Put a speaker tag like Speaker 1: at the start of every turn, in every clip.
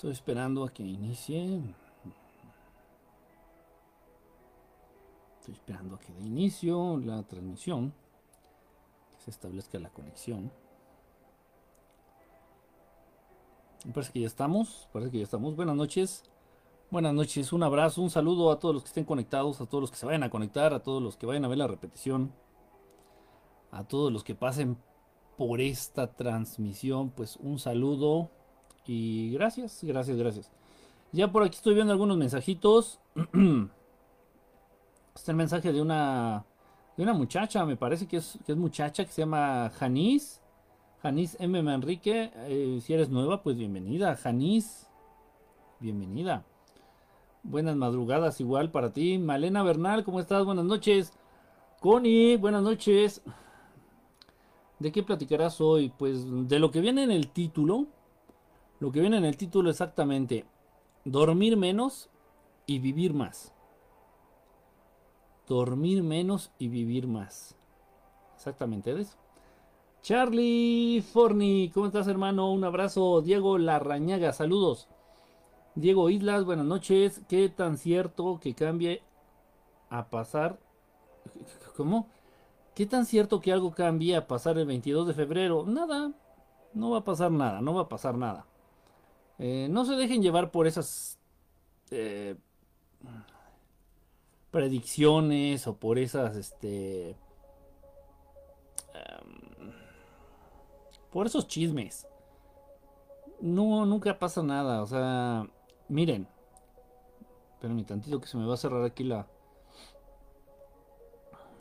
Speaker 1: Estoy esperando a que inicie. Estoy esperando a que dé inicio la transmisión. Que se establezca la conexión. Me parece que ya estamos. Parece que ya estamos. Buenas noches. Buenas noches. Un abrazo, un saludo a todos los que estén conectados, a todos los que se vayan a conectar, a todos los que vayan a ver la repetición, a todos los que pasen por esta transmisión. Pues un saludo y gracias, gracias, gracias. Ya por aquí estoy viendo algunos mensajitos. Está el mensaje de una de una muchacha, me parece que es, que es muchacha, que se llama Janice. Janice M. Manrique. Eh, si eres nueva, pues bienvenida. Janice, bienvenida. Buenas madrugadas igual para ti. Malena Bernal, ¿cómo estás? Buenas noches. Connie, buenas noches. ¿De qué platicarás hoy? Pues de lo que viene en el título. Lo que viene en el título exactamente. Dormir menos y vivir más. Dormir menos y vivir más. Exactamente eso. Charlie Forni, ¿cómo estás hermano? Un abrazo. Diego Larrañaga, saludos. Diego Islas, buenas noches. ¿Qué tan cierto que cambie a pasar? ¿Cómo? ¿Qué tan cierto que algo cambie a pasar el 22 de febrero? Nada. No va a pasar nada, no va a pasar nada. Eh, no se dejen llevar por esas eh, predicciones o por esas, este, em, por esos chismes. No, nunca pasa nada. O sea, miren. Espérenme tantito que se me va a cerrar aquí la,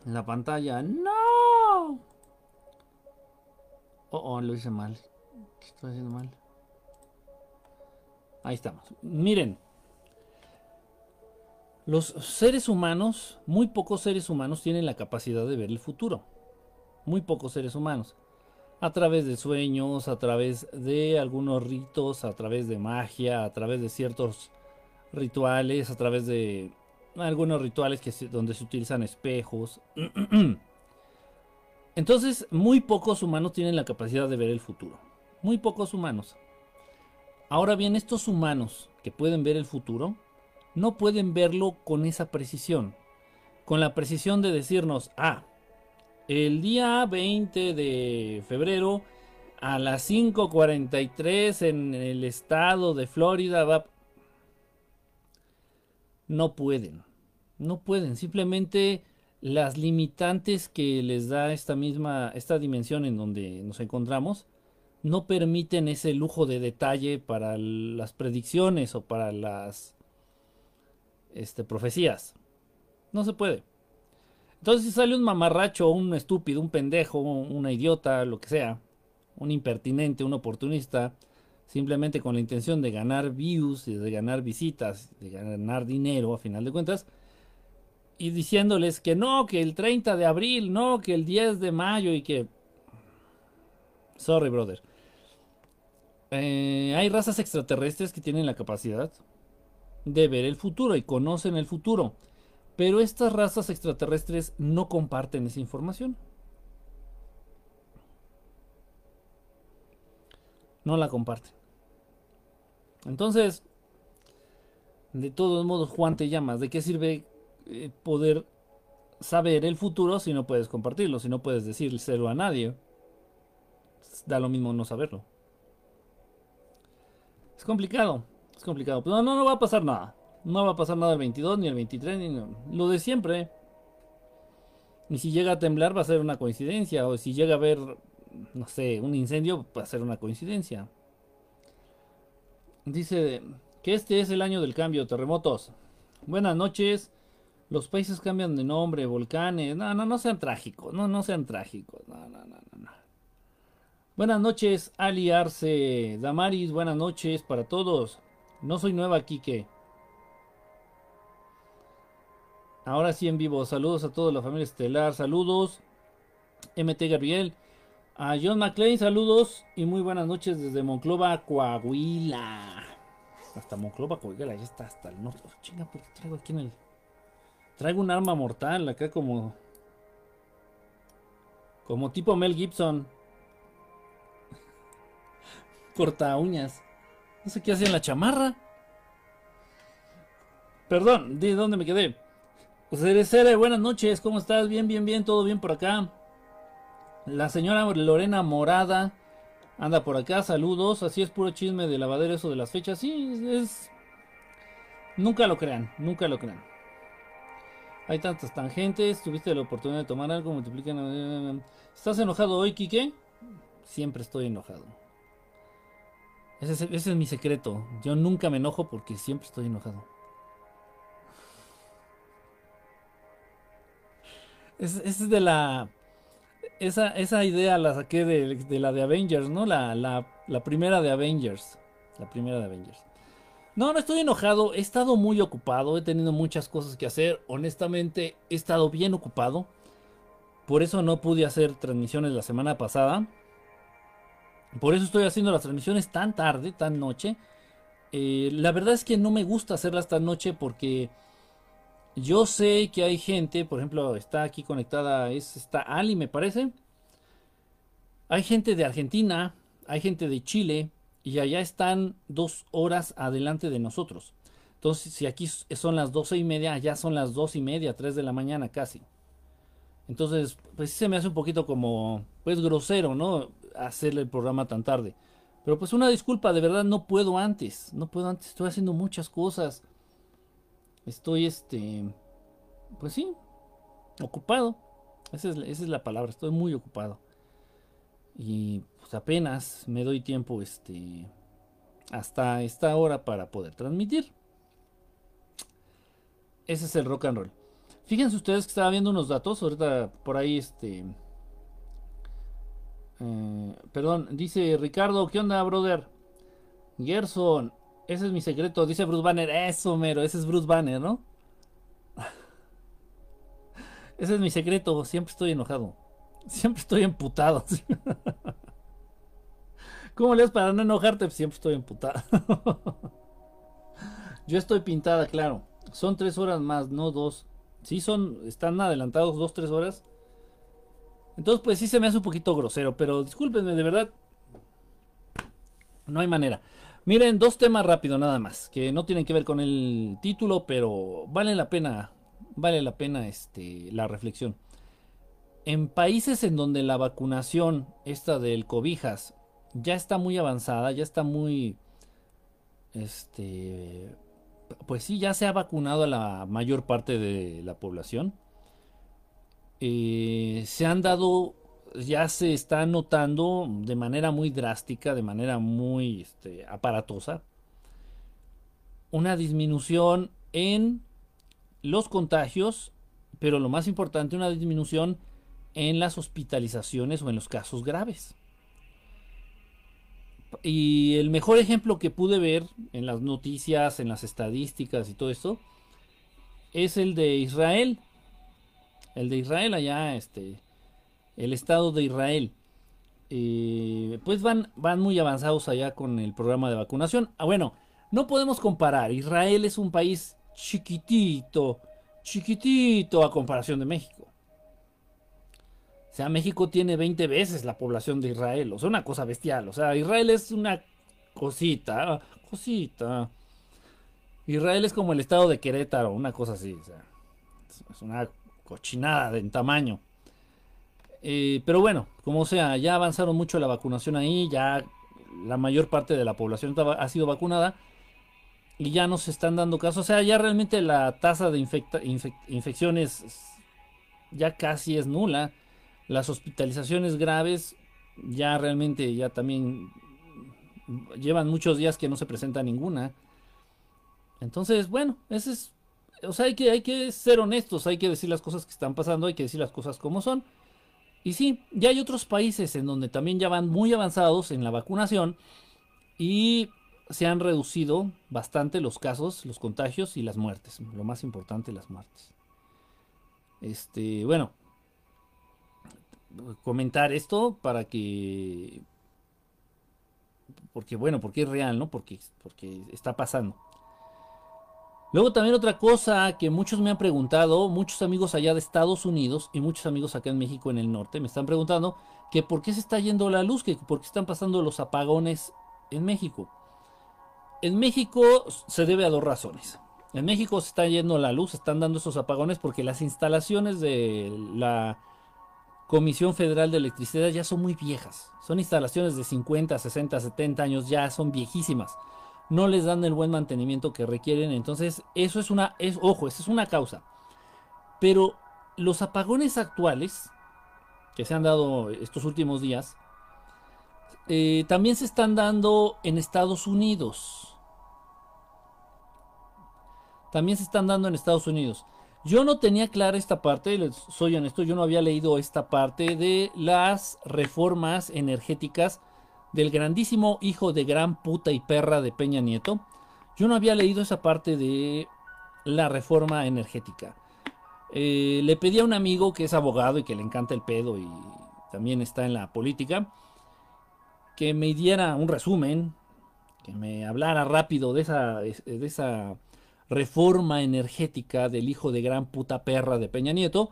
Speaker 1: la pantalla. ¡No! Oh, oh, lo hice mal. ¿Qué estoy haciendo mal? Ahí estamos. Miren, los seres humanos, muy pocos seres humanos tienen la capacidad de ver el futuro. Muy pocos seres humanos. A través de sueños, a través de algunos ritos, a través de magia, a través de ciertos rituales, a través de algunos rituales que donde se utilizan espejos. Entonces, muy pocos humanos tienen la capacidad de ver el futuro. Muy pocos humanos. Ahora bien, estos humanos que pueden ver el futuro, no pueden verlo con esa precisión. Con la precisión de decirnos, ah, el día 20 de febrero a las 5.43 en el estado de Florida. No pueden, no pueden, simplemente las limitantes que les da esta misma, esta dimensión en donde nos encontramos, no permiten ese lujo de detalle para las predicciones o para las este, profecías. No se puede. Entonces si sale un mamarracho, un estúpido, un pendejo, una idiota, lo que sea, un impertinente, un oportunista, simplemente con la intención de ganar views, de ganar visitas, de ganar dinero a final de cuentas, y diciéndoles que no, que el 30 de abril, no, que el 10 de mayo y que... Sorry, brother. Eh, hay razas extraterrestres que tienen la capacidad de ver el futuro y conocen el futuro. Pero estas razas extraterrestres no comparten esa información. No la comparten. Entonces, de todos modos, Juan te llamas. ¿De qué sirve eh, poder saber el futuro si no puedes compartirlo? Si no puedes decírselo a nadie. Da lo mismo no saberlo. Es complicado, es complicado. Pero no, no, va a pasar nada. No va a pasar nada el 22, ni el 23, ni lo de siempre. Y si llega a temblar va a ser una coincidencia. O si llega a haber, no sé, un incendio va a ser una coincidencia. Dice que este es el año del cambio, terremotos. Buenas noches. Los países cambian de nombre, volcanes. No, no, no sean trágicos. No, no sean trágicos. No, no, no, no. Buenas noches, Ali Arce. Damaris, buenas noches para todos. No soy nueva, Kike. Ahora sí en vivo. Saludos a toda la familia estelar. Saludos. MT Gabriel. A John McClain, saludos y muy buenas noches desde Monclova, Coahuila. Hasta Monclova, Coahuila, ya está hasta el norte. Oh, chinga, porque traigo aquí en el. Traigo un arma mortal acá como. Como tipo Mel Gibson corta uñas. No sé qué hace en la chamarra. Perdón, ¿de dónde me quedé? Cerecere, buenas noches, ¿cómo estás? Bien, bien, bien, todo bien por acá. La señora Lorena Morada anda por acá, saludos. Así es puro chisme de lavadero eso de las fechas. Sí, es... Nunca lo crean, nunca lo crean. Hay tantas tangentes, tuviste la oportunidad de tomar algo, multiplican... ¿Estás enojado hoy, Quique? Siempre estoy enojado. Ese es, mi secreto. Yo nunca me enojo porque siempre estoy enojado. Esa es de la. Esa, esa idea la saqué de, la de Avengers, ¿no? La, la, la, primera de Avengers. La primera de Avengers. No, no estoy enojado. He estado muy ocupado. He tenido muchas cosas que hacer. Honestamente, he estado bien ocupado. Por eso no pude hacer transmisiones la semana pasada. Por eso estoy haciendo las transmisiones tan tarde, tan noche. Eh, la verdad es que no me gusta hacerlas tan noche porque yo sé que hay gente, por ejemplo, está aquí conectada, es, está Ali, me parece. Hay gente de Argentina, hay gente de Chile, y allá están dos horas adelante de nosotros. Entonces, si aquí son las doce y media, allá son las dos y media, tres de la mañana casi. Entonces, pues se me hace un poquito como, pues grosero, ¿no? Hacerle el programa tan tarde. Pero pues una disculpa, de verdad no puedo antes, no puedo antes, estoy haciendo muchas cosas. Estoy, este, pues sí, ocupado. Esa es, la palabra, estoy muy ocupado. Y pues apenas me doy tiempo, este, hasta esta hora para poder transmitir. Ese es el rock and roll. Fíjense ustedes que estaba viendo unos datos, ahorita por ahí, este, eh, perdón, dice Ricardo, ¿qué onda, brother? Gerson, ese es mi secreto, dice Bruce Banner. Eso, mero, ese es Bruce Banner, ¿no? ese es mi secreto, siempre estoy enojado. Siempre estoy emputado. ¿Cómo le das para no enojarte? Siempre estoy emputado. Yo estoy pintada, claro. Son tres horas más, no dos. Sí, son, están adelantados dos, tres horas. Entonces, pues sí se me hace un poquito grosero, pero discúlpenme, de verdad. No hay manera. Miren, dos temas rápido nada más, que no tienen que ver con el título, pero vale la pena, vale la pena este, la reflexión. En países en donde la vacunación, esta del cobijas, ya está muy avanzada, ya está muy, este, pues sí, ya se ha vacunado a la mayor parte de la población. Eh, se han dado ya se está notando de manera muy drástica, de manera muy este, aparatosa, una disminución en los contagios, pero lo más importante, una disminución en las hospitalizaciones o en los casos graves. Y el mejor ejemplo que pude ver en las noticias, en las estadísticas y todo esto, es el de Israel. El de Israel allá, este, el Estado de Israel. Eh, pues van, van muy avanzados allá con el programa de vacunación. Ah, bueno, no podemos comparar. Israel es un país chiquitito, chiquitito a comparación de México. O sea, México tiene 20 veces la población de Israel. O sea, una cosa bestial. O sea, Israel es una cosita, cosita. Israel es como el estado de Querétaro, una cosa así. O sea, es una cochinada en tamaño. Eh, pero bueno, como sea, ya avanzaron mucho la vacunación ahí, ya la mayor parte de la población ha sido vacunada y ya no se están dando casos. O sea, ya realmente la tasa de infecciones ya casi es nula. Las hospitalizaciones graves ya realmente ya también llevan muchos días que no se presenta ninguna. Entonces, bueno, ese es... O sea, hay que, hay que ser honestos, hay que decir las cosas que están pasando, hay que decir las cosas como son. Y sí, ya hay otros países en donde también ya van muy avanzados en la vacunación y se han reducido bastante los casos, los contagios y las muertes. Lo más importante, las muertes. Este, bueno, comentar esto para que porque bueno, porque es real, ¿no? Porque porque está pasando. Luego también otra cosa que muchos me han preguntado, muchos amigos allá de Estados Unidos y muchos amigos acá en México en el norte me están preguntando que por qué se está yendo la luz, que por qué están pasando los apagones en México. en México se debe a dos razones. En México se está yendo la luz, están dando esos apagones porque las instalaciones de la Comisión Federal de Electricidad ya son muy viejas. Son instalaciones de 50, 60, 70 años, ya son viejísimas. No les dan el buen mantenimiento que requieren. Entonces, eso es una, es, ojo, esa es una causa. Pero los apagones actuales que se han dado estos últimos días, eh, también se están dando en Estados Unidos. También se están dando en Estados Unidos. Yo no tenía clara esta parte, soy honesto, yo no había leído esta parte de las reformas energéticas del grandísimo hijo de gran puta y perra de Peña Nieto. Yo no había leído esa parte de la reforma energética. Eh, le pedí a un amigo que es abogado y que le encanta el pedo y también está en la política, que me diera un resumen, que me hablara rápido de esa, de esa reforma energética del hijo de gran puta perra de Peña Nieto,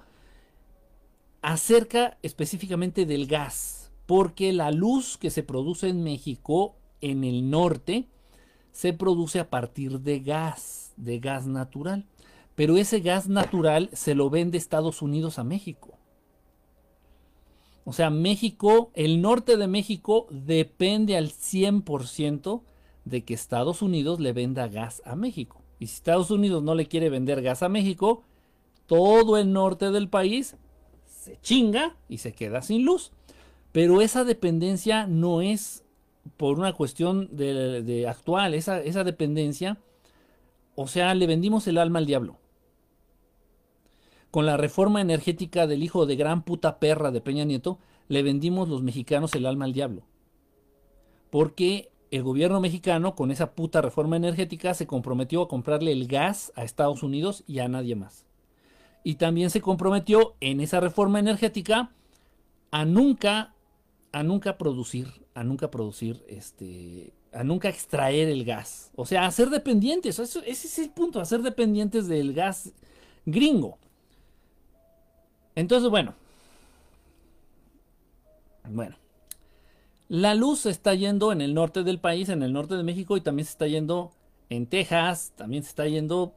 Speaker 1: acerca específicamente del gas, porque la luz que se produce en México, en el norte, se produce a partir de gas, de gas natural pero ese gas natural se lo vende Estados Unidos a México. O sea, México, el norte de México depende al 100% de que Estados Unidos le venda gas a México. Y si Estados Unidos no le quiere vender gas a México, todo el norte del país se chinga y se queda sin luz. Pero esa dependencia no es por una cuestión de, actual, esa, esa dependencia, o sea, le vendimos el alma al diablo con la reforma energética del hijo de gran puta perra de Peña Nieto, le vendimos los mexicanos el alma al diablo. Porque el gobierno mexicano, con esa puta reforma energética, se comprometió a comprarle el gas a Estados Unidos y a nadie más. Y también se comprometió en esa reforma energética a nunca, a nunca producir, a nunca producir, este, a nunca extraer el gas. O sea, a ser dependientes. ese es el punto, a ser dependientes del gas gringo. Entonces, bueno. Bueno. La luz se está yendo en el norte del país, en el norte de México y también se está yendo en Texas, también se está yendo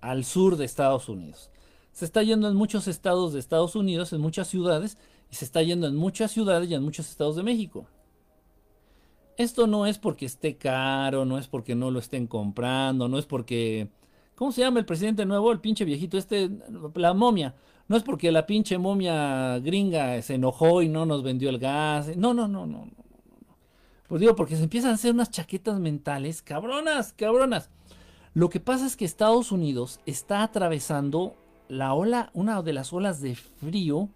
Speaker 1: al sur de Estados Unidos. Se está yendo en muchos estados de Estados Unidos, en muchas ciudades, y se está yendo en muchas ciudades y en muchos estados de México. Esto no es porque esté caro, no es porque no lo estén comprando, no es porque... ¿Cómo se llama el presidente nuevo? El pinche viejito, este, la momia. No es porque la pinche momia gringa se enojó y no nos vendió el gas. No, no, no, no, no. Pues digo, porque se empiezan a hacer unas chaquetas mentales, cabronas, cabronas. Lo que pasa es que Estados Unidos está atravesando la ola, una de las olas de frío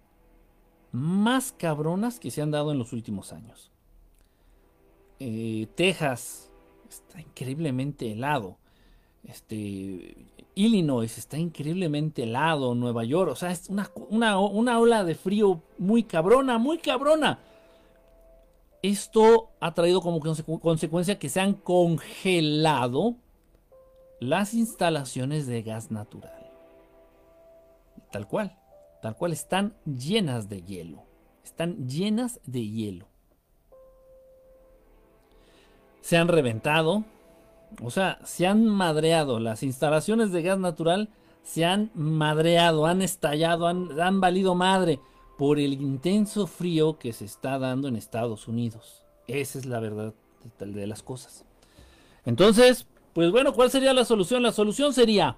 Speaker 1: más cabronas que se han dado en los últimos años. Eh, Texas está increíblemente helado. Este, Illinois está increíblemente helado, Nueva York, o sea, es una, una, ola de frío muy cabrona, muy cabrona. Esto ha traído como consecuencia que se han congelado las instalaciones de gas natural. Tal cual, tal cual están llenas de hielo. Están llenas de hielo. Se han reventado, o sea, se han madreado. Las instalaciones de gas natural se han madreado, han estallado, han, valido madre por el intenso frío que se está dando en Estados Unidos. Esa es la verdad de, de las cosas. Entonces, pues bueno, ¿cuál sería la solución? La solución sería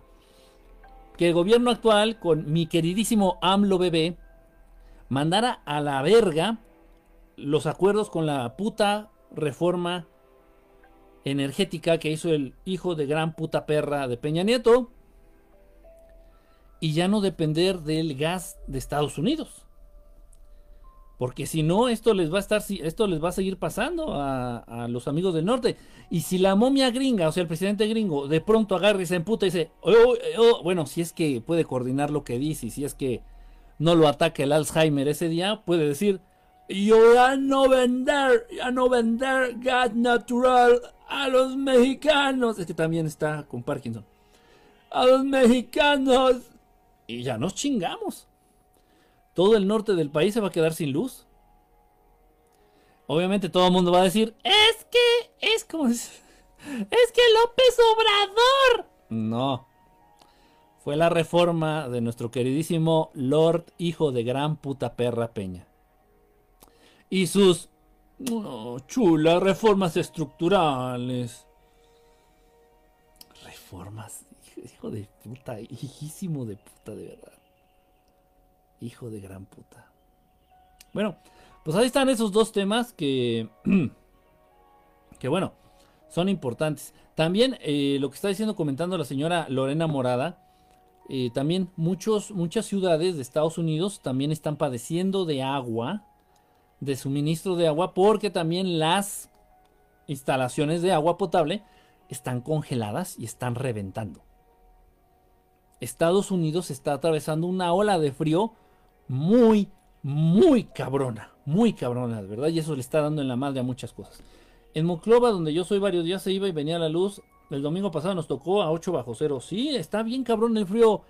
Speaker 1: que el gobierno actual, con mi queridísimo AMLO bebé, mandara a la verga los acuerdos con la puta reforma energética que hizo el hijo de gran puta perra de Peña Nieto y ya no depender del gas de Estados Unidos. Porque si no, esto les va a estar, esto les va a seguir pasando a, los amigos del norte. Y si la momia gringa, o sea, el presidente gringo, de pronto agarra y se emputa y dice, oh, oh, oh", bueno, si es que puede coordinar lo que dice y si es que no lo ataca el Alzheimer ese día, puede decir, yo ya no vender, ya no vender gas natural a los mexicanos. Este también está con Parkinson. A los mexicanos. Y ya nos chingamos. Todo el norte del país se va a quedar sin luz. Obviamente todo el mundo va a decir, es que es como... Es que López Obrador. No. Fue la reforma de nuestro queridísimo Lord, hijo de gran puta perra Peña. Y sus chulas reformas estructurales. Reformas, hijo de puta, hijísimo de puta, de verdad. Hijo de gran puta. Bueno, pues ahí están esos dos temas que, que bueno, son importantes. También eh, lo que está diciendo, comentando la señora Lorena Morada, eh, también muchos, muchas ciudades de Estados Unidos también están padeciendo de agua, de suministro de agua, porque también las instalaciones de agua potable están congeladas y están reventando. Estados Unidos está atravesando una ola de frío muy, muy cabrona, muy cabrona, de verdad, y eso le está dando en la madre a muchas cosas. En Moclova, donde yo soy varios días, se iba y venía la luz. El domingo pasado nos tocó a 8 bajo cero. Sí, está bien cabrón el frío.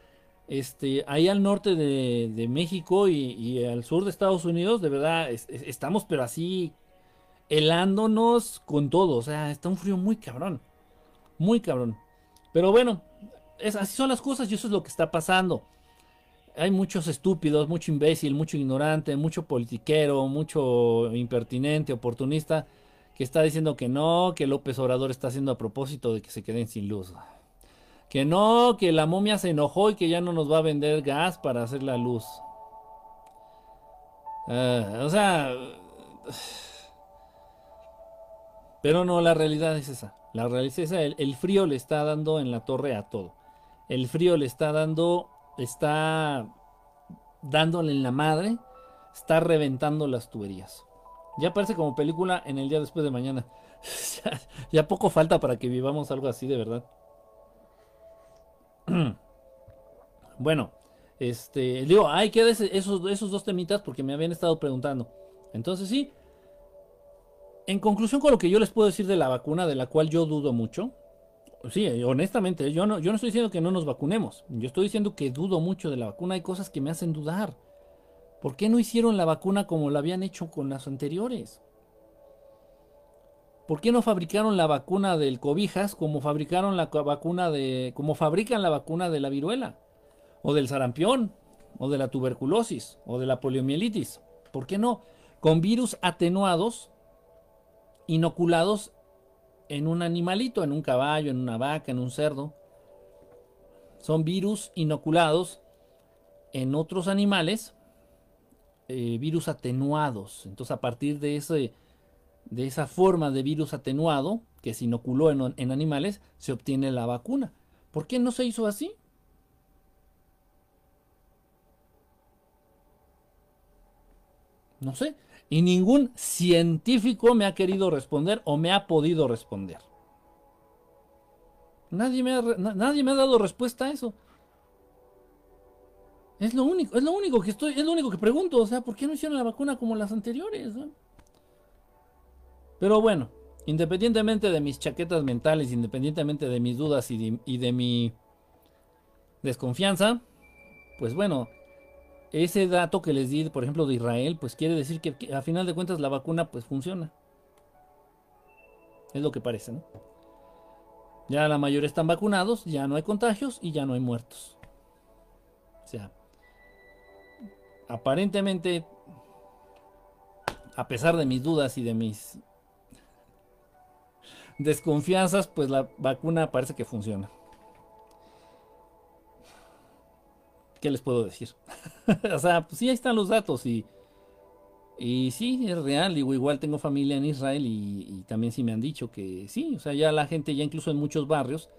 Speaker 1: Este, ahí al norte de, México y, al sur de Estados Unidos, de verdad, estamos pero así helándonos con todo. O sea, está un frío muy cabrón. Muy cabrón. Pero bueno, es, así son las cosas y eso es lo que está pasando. Hay muchos estúpidos, mucho imbécil, mucho ignorante, mucho politiquero, mucho impertinente, oportunista que está diciendo que no, que López Obrador está haciendo a propósito de que se queden sin luz. Que no, que la momia se enojó y que ya no nos va a vender gas para hacer la luz. Ah, o sea... Pero no, la realidad es esa. La realidad es esa. El, el, frío le está dando en la torre a todo. El frío le está dando, está dándole en la madre, está reventando las tuberías. Ya parece como película en el día después de mañana. ya, poco falta para que vivamos algo así de verdad. bueno, este, digo, hay que esos, esos dos temitas porque me habían estado preguntando. Entonces sí, en conclusión con lo que yo les puedo decir de la vacuna, de la cual yo dudo mucho. Sí, honestamente, yo no, yo no estoy diciendo que no nos vacunemos. Yo estoy diciendo que dudo mucho de la vacuna. Hay cosas que me hacen dudar. ¿Por qué no hicieron la vacuna como la habían hecho con las anteriores? ¿Por qué no fabricaron la vacuna del cobijas como fabricaron la vacuna de como fabrican la vacuna de la viruela o del sarampión o de la tuberculosis o de la poliomielitis? ¿Por qué no? Con virus atenuados inoculados en un animalito, en un caballo, en una vaca, en un cerdo. Son virus inoculados en otros animales eh, virus atenuados. Entonces, a partir de, ese, de esa forma de virus atenuado que se inoculó en, en animales, se obtiene la vacuna. ¿Por qué no se hizo así? No sé. Y ningún científico me ha querido responder o me ha podido responder. Nadie me ha, nadie me ha dado respuesta a eso. Es lo único, es lo único que estoy, es lo único que pregunto, o sea, ¿por qué no hicieron la vacuna como las anteriores? Pero bueno, independientemente de mis chaquetas mentales, independientemente de mis dudas y de, mi desconfianza, pues bueno, ese dato que les di, por ejemplo, de Israel, pues quiere decir que, a final de cuentas la vacuna pues funciona. Es lo que parece, ¿no? Ya la mayoría están vacunados, ya no hay contagios y ya no hay muertos. O sea, aparentemente, a pesar de mis dudas y de mis desconfianzas, pues la vacuna parece que funciona. ¿Qué les puedo decir? o sea, pues sí, ahí están los datos y, y sí, es real. Digo, igual tengo familia en Israel y, también sí me han dicho que sí, o sea, ya la gente, ya incluso en muchos barrios,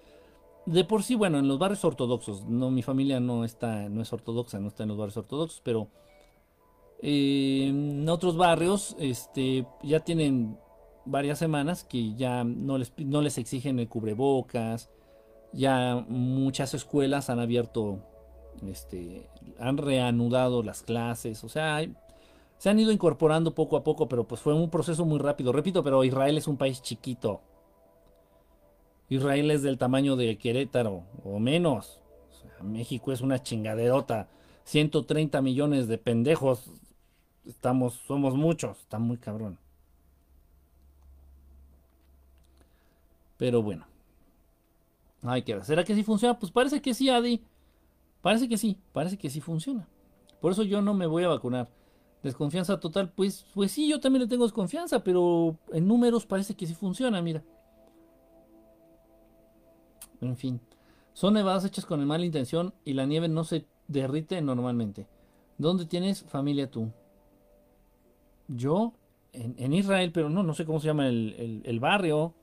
Speaker 1: de por sí, bueno, en los barrios ortodoxos, no, mi familia no está, no es ortodoxa, no está en los barrios ortodoxos, pero eh, en otros barrios, este, ya tienen varias semanas que ya no les, no les exigen el cubrebocas, ya muchas escuelas han abierto, este, han reanudado las clases, o sea, se han ido incorporando poco a poco, pero pues fue un proceso muy rápido. Repito, pero Israel es un país chiquito. Israel es del tamaño de Querétaro o menos. México es una chingaderota. 130 millones de pendejos. Estamos, somos muchos. Está muy cabrón. Pero bueno. Hay que ver. ¿Será que sí funciona? Pues parece que sí, Adi. Parece que sí, parece que sí funciona. Por eso yo no me voy a vacunar. Desconfianza total, pues, pues sí, yo también le tengo desconfianza, pero en números parece que sí funciona, mira. En fin. Son nevadas hechas con mala intención y la nieve no se derrite normalmente. ¿Dónde tienes familia tú? Yo, en, Israel, pero no, no sé cómo se llama el, barrio.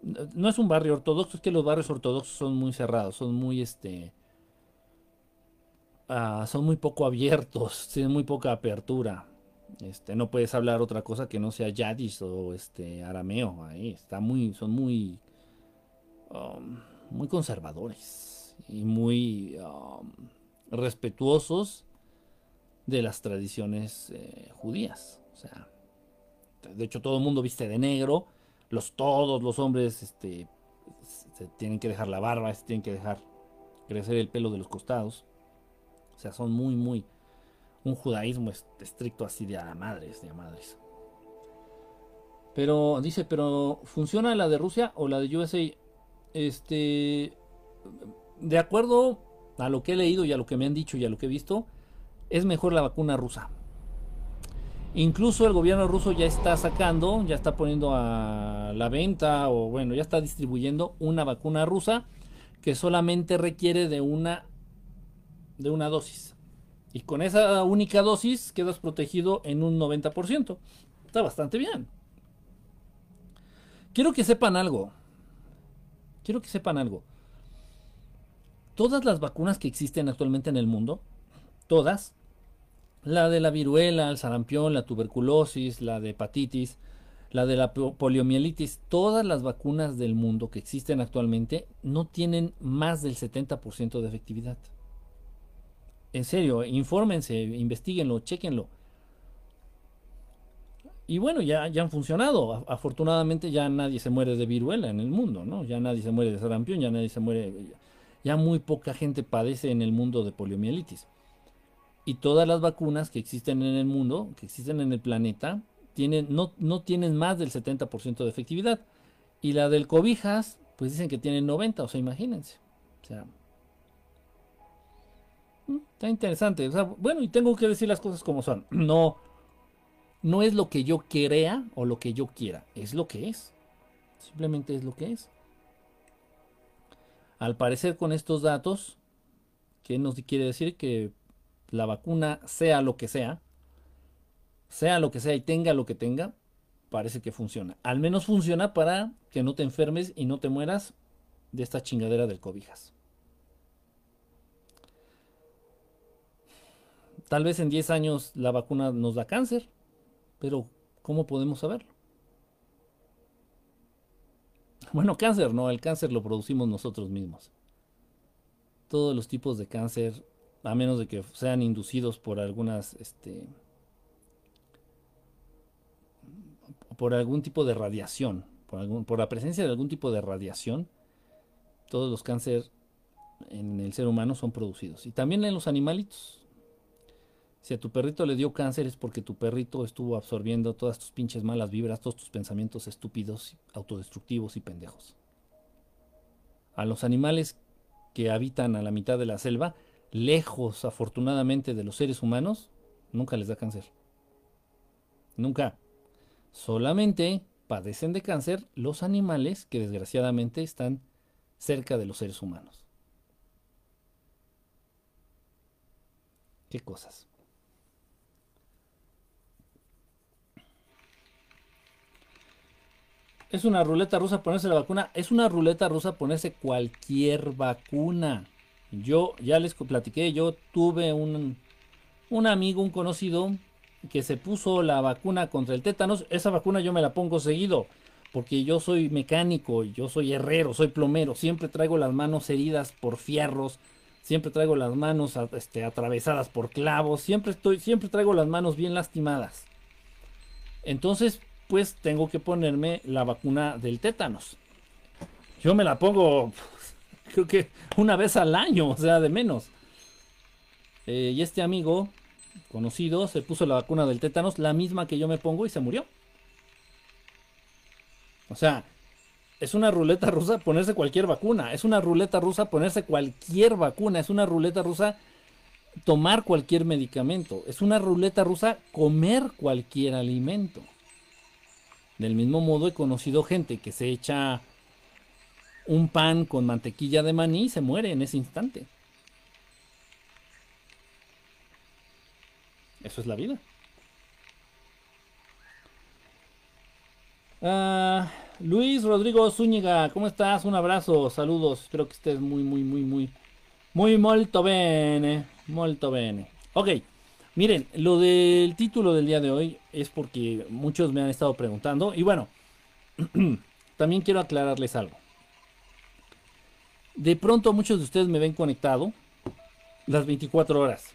Speaker 1: No es un barrio ortodoxo, es que los barrios ortodoxos son muy cerrados, son muy este. Ah, son muy poco abiertos, tienen muy poca apertura. Este, no puedes hablar otra cosa que no sea yadis o este arameo. Ahí está muy, son muy, um, muy conservadores y muy um, respetuosos de las tradiciones eh, judías. O sea, de hecho todo el mundo viste de negro, los todos los hombres este, se tienen que dejar la barba, se tienen que dejar crecer el pelo de los costados. O sea, son muy, muy un judaísmo estricto así de a madres, de a madres. Pero dice, pero ¿funciona la de Rusia o la de USA? Este, de acuerdo a lo que he leído y a lo que me han dicho y a lo que he visto, es mejor la vacuna rusa. Incluso el gobierno ruso ya está sacando, ya está poniendo a la venta o bueno, ya está distribuyendo una vacuna rusa que solamente requiere de una de una dosis. Y con esa única dosis quedas protegido en un 90%. Está bastante bien. Quiero que sepan algo. Quiero que sepan algo. Todas las vacunas que existen actualmente en el mundo, todas, la de la viruela, el sarampión, la tuberculosis, la de hepatitis, la de la poliomielitis, todas las vacunas del mundo que existen actualmente no tienen más del 70% de efectividad. En serio, infórmense, investiguenlo, chequenlo. Y bueno, ya, ya han funcionado. Afortunadamente ya nadie se muere de viruela en el mundo, ¿no? Ya nadie se muere de sarampión, ya nadie se muere... Ya muy poca gente padece en el mundo de poliomielitis. Y todas las vacunas que existen en el mundo, que existen en el planeta, tienen, no, no tienen más del 70% de efectividad. Y la del cobijas, pues dicen que tienen 90, o sea, imagínense. O sea, está interesante. bueno, y tengo que decir las cosas como son. No, no es lo que yo crea o lo que yo quiera, es lo que es. Simplemente es lo que es. Al parecer con estos datos, ¿qué nos quiere decir? Que la vacuna, sea lo que sea, sea lo que sea y tenga lo que tenga, parece que funciona. Al menos funciona para que no te enfermes y no te mueras de esta chingadera del cobijas. Tal vez en 10 años la vacuna nos da cáncer, pero ¿cómo podemos saberlo? Bueno, cáncer no, el cáncer lo producimos nosotros mismos. Todos los tipos de cáncer, a menos de que sean inducidos por algunas, este, por algún tipo de radiación, por, por la presencia de algún tipo de radiación, todos los cánceres en el ser humano son producidos. Y también en los animalitos. Si a tu perrito le dio cáncer es porque tu perrito estuvo absorbiendo todas tus pinches malas vibras, todos tus pensamientos estúpidos, autodestructivos y pendejos. A los animales que habitan a la mitad de la selva, lejos afortunadamente de los seres humanos, nunca les da cáncer. Nunca. Solamente padecen de cáncer los animales que desgraciadamente están cerca de los seres humanos. ¿Qué cosas? Es una ruleta rusa ponerse la vacuna. Es una ruleta rusa ponerse cualquier vacuna. Yo ya les platiqué, yo tuve un, un amigo, un conocido, que se puso la vacuna contra el tétanos. Esa vacuna yo me la pongo seguido. Porque yo soy mecánico, yo soy herrero, soy plomero. Siempre traigo las manos heridas por fierros. Siempre traigo las manos este, atravesadas por clavos. Siempre, estoy, siempre traigo las manos bien lastimadas. Entonces, pues tengo que ponerme la vacuna del tétanos. Yo me la pongo, creo que una vez al año, o sea, de menos. Eh, y este amigo conocido se puso la vacuna del tétanos, la misma que yo me pongo y se murió. O sea, es una ruleta rusa ponerse cualquier vacuna, es una ruleta rusa ponerse cualquier vacuna, es una ruleta rusa tomar cualquier medicamento, es una ruleta rusa comer cualquier alimento. Del mismo modo he conocido gente que se echa un pan con mantequilla de maní y se muere en ese instante. Eso es la vida. Ah, Luis Rodrigo Zúñiga, ¿cómo estás? Un abrazo, saludos. Espero que estés muy, muy, muy, muy, muy molto bene. Molto bene. Ok, miren, lo del título del día de hoy es porque muchos me han estado preguntando. Y bueno, también quiero aclararles algo. De pronto muchos de ustedes me ven conectado las 24 horas.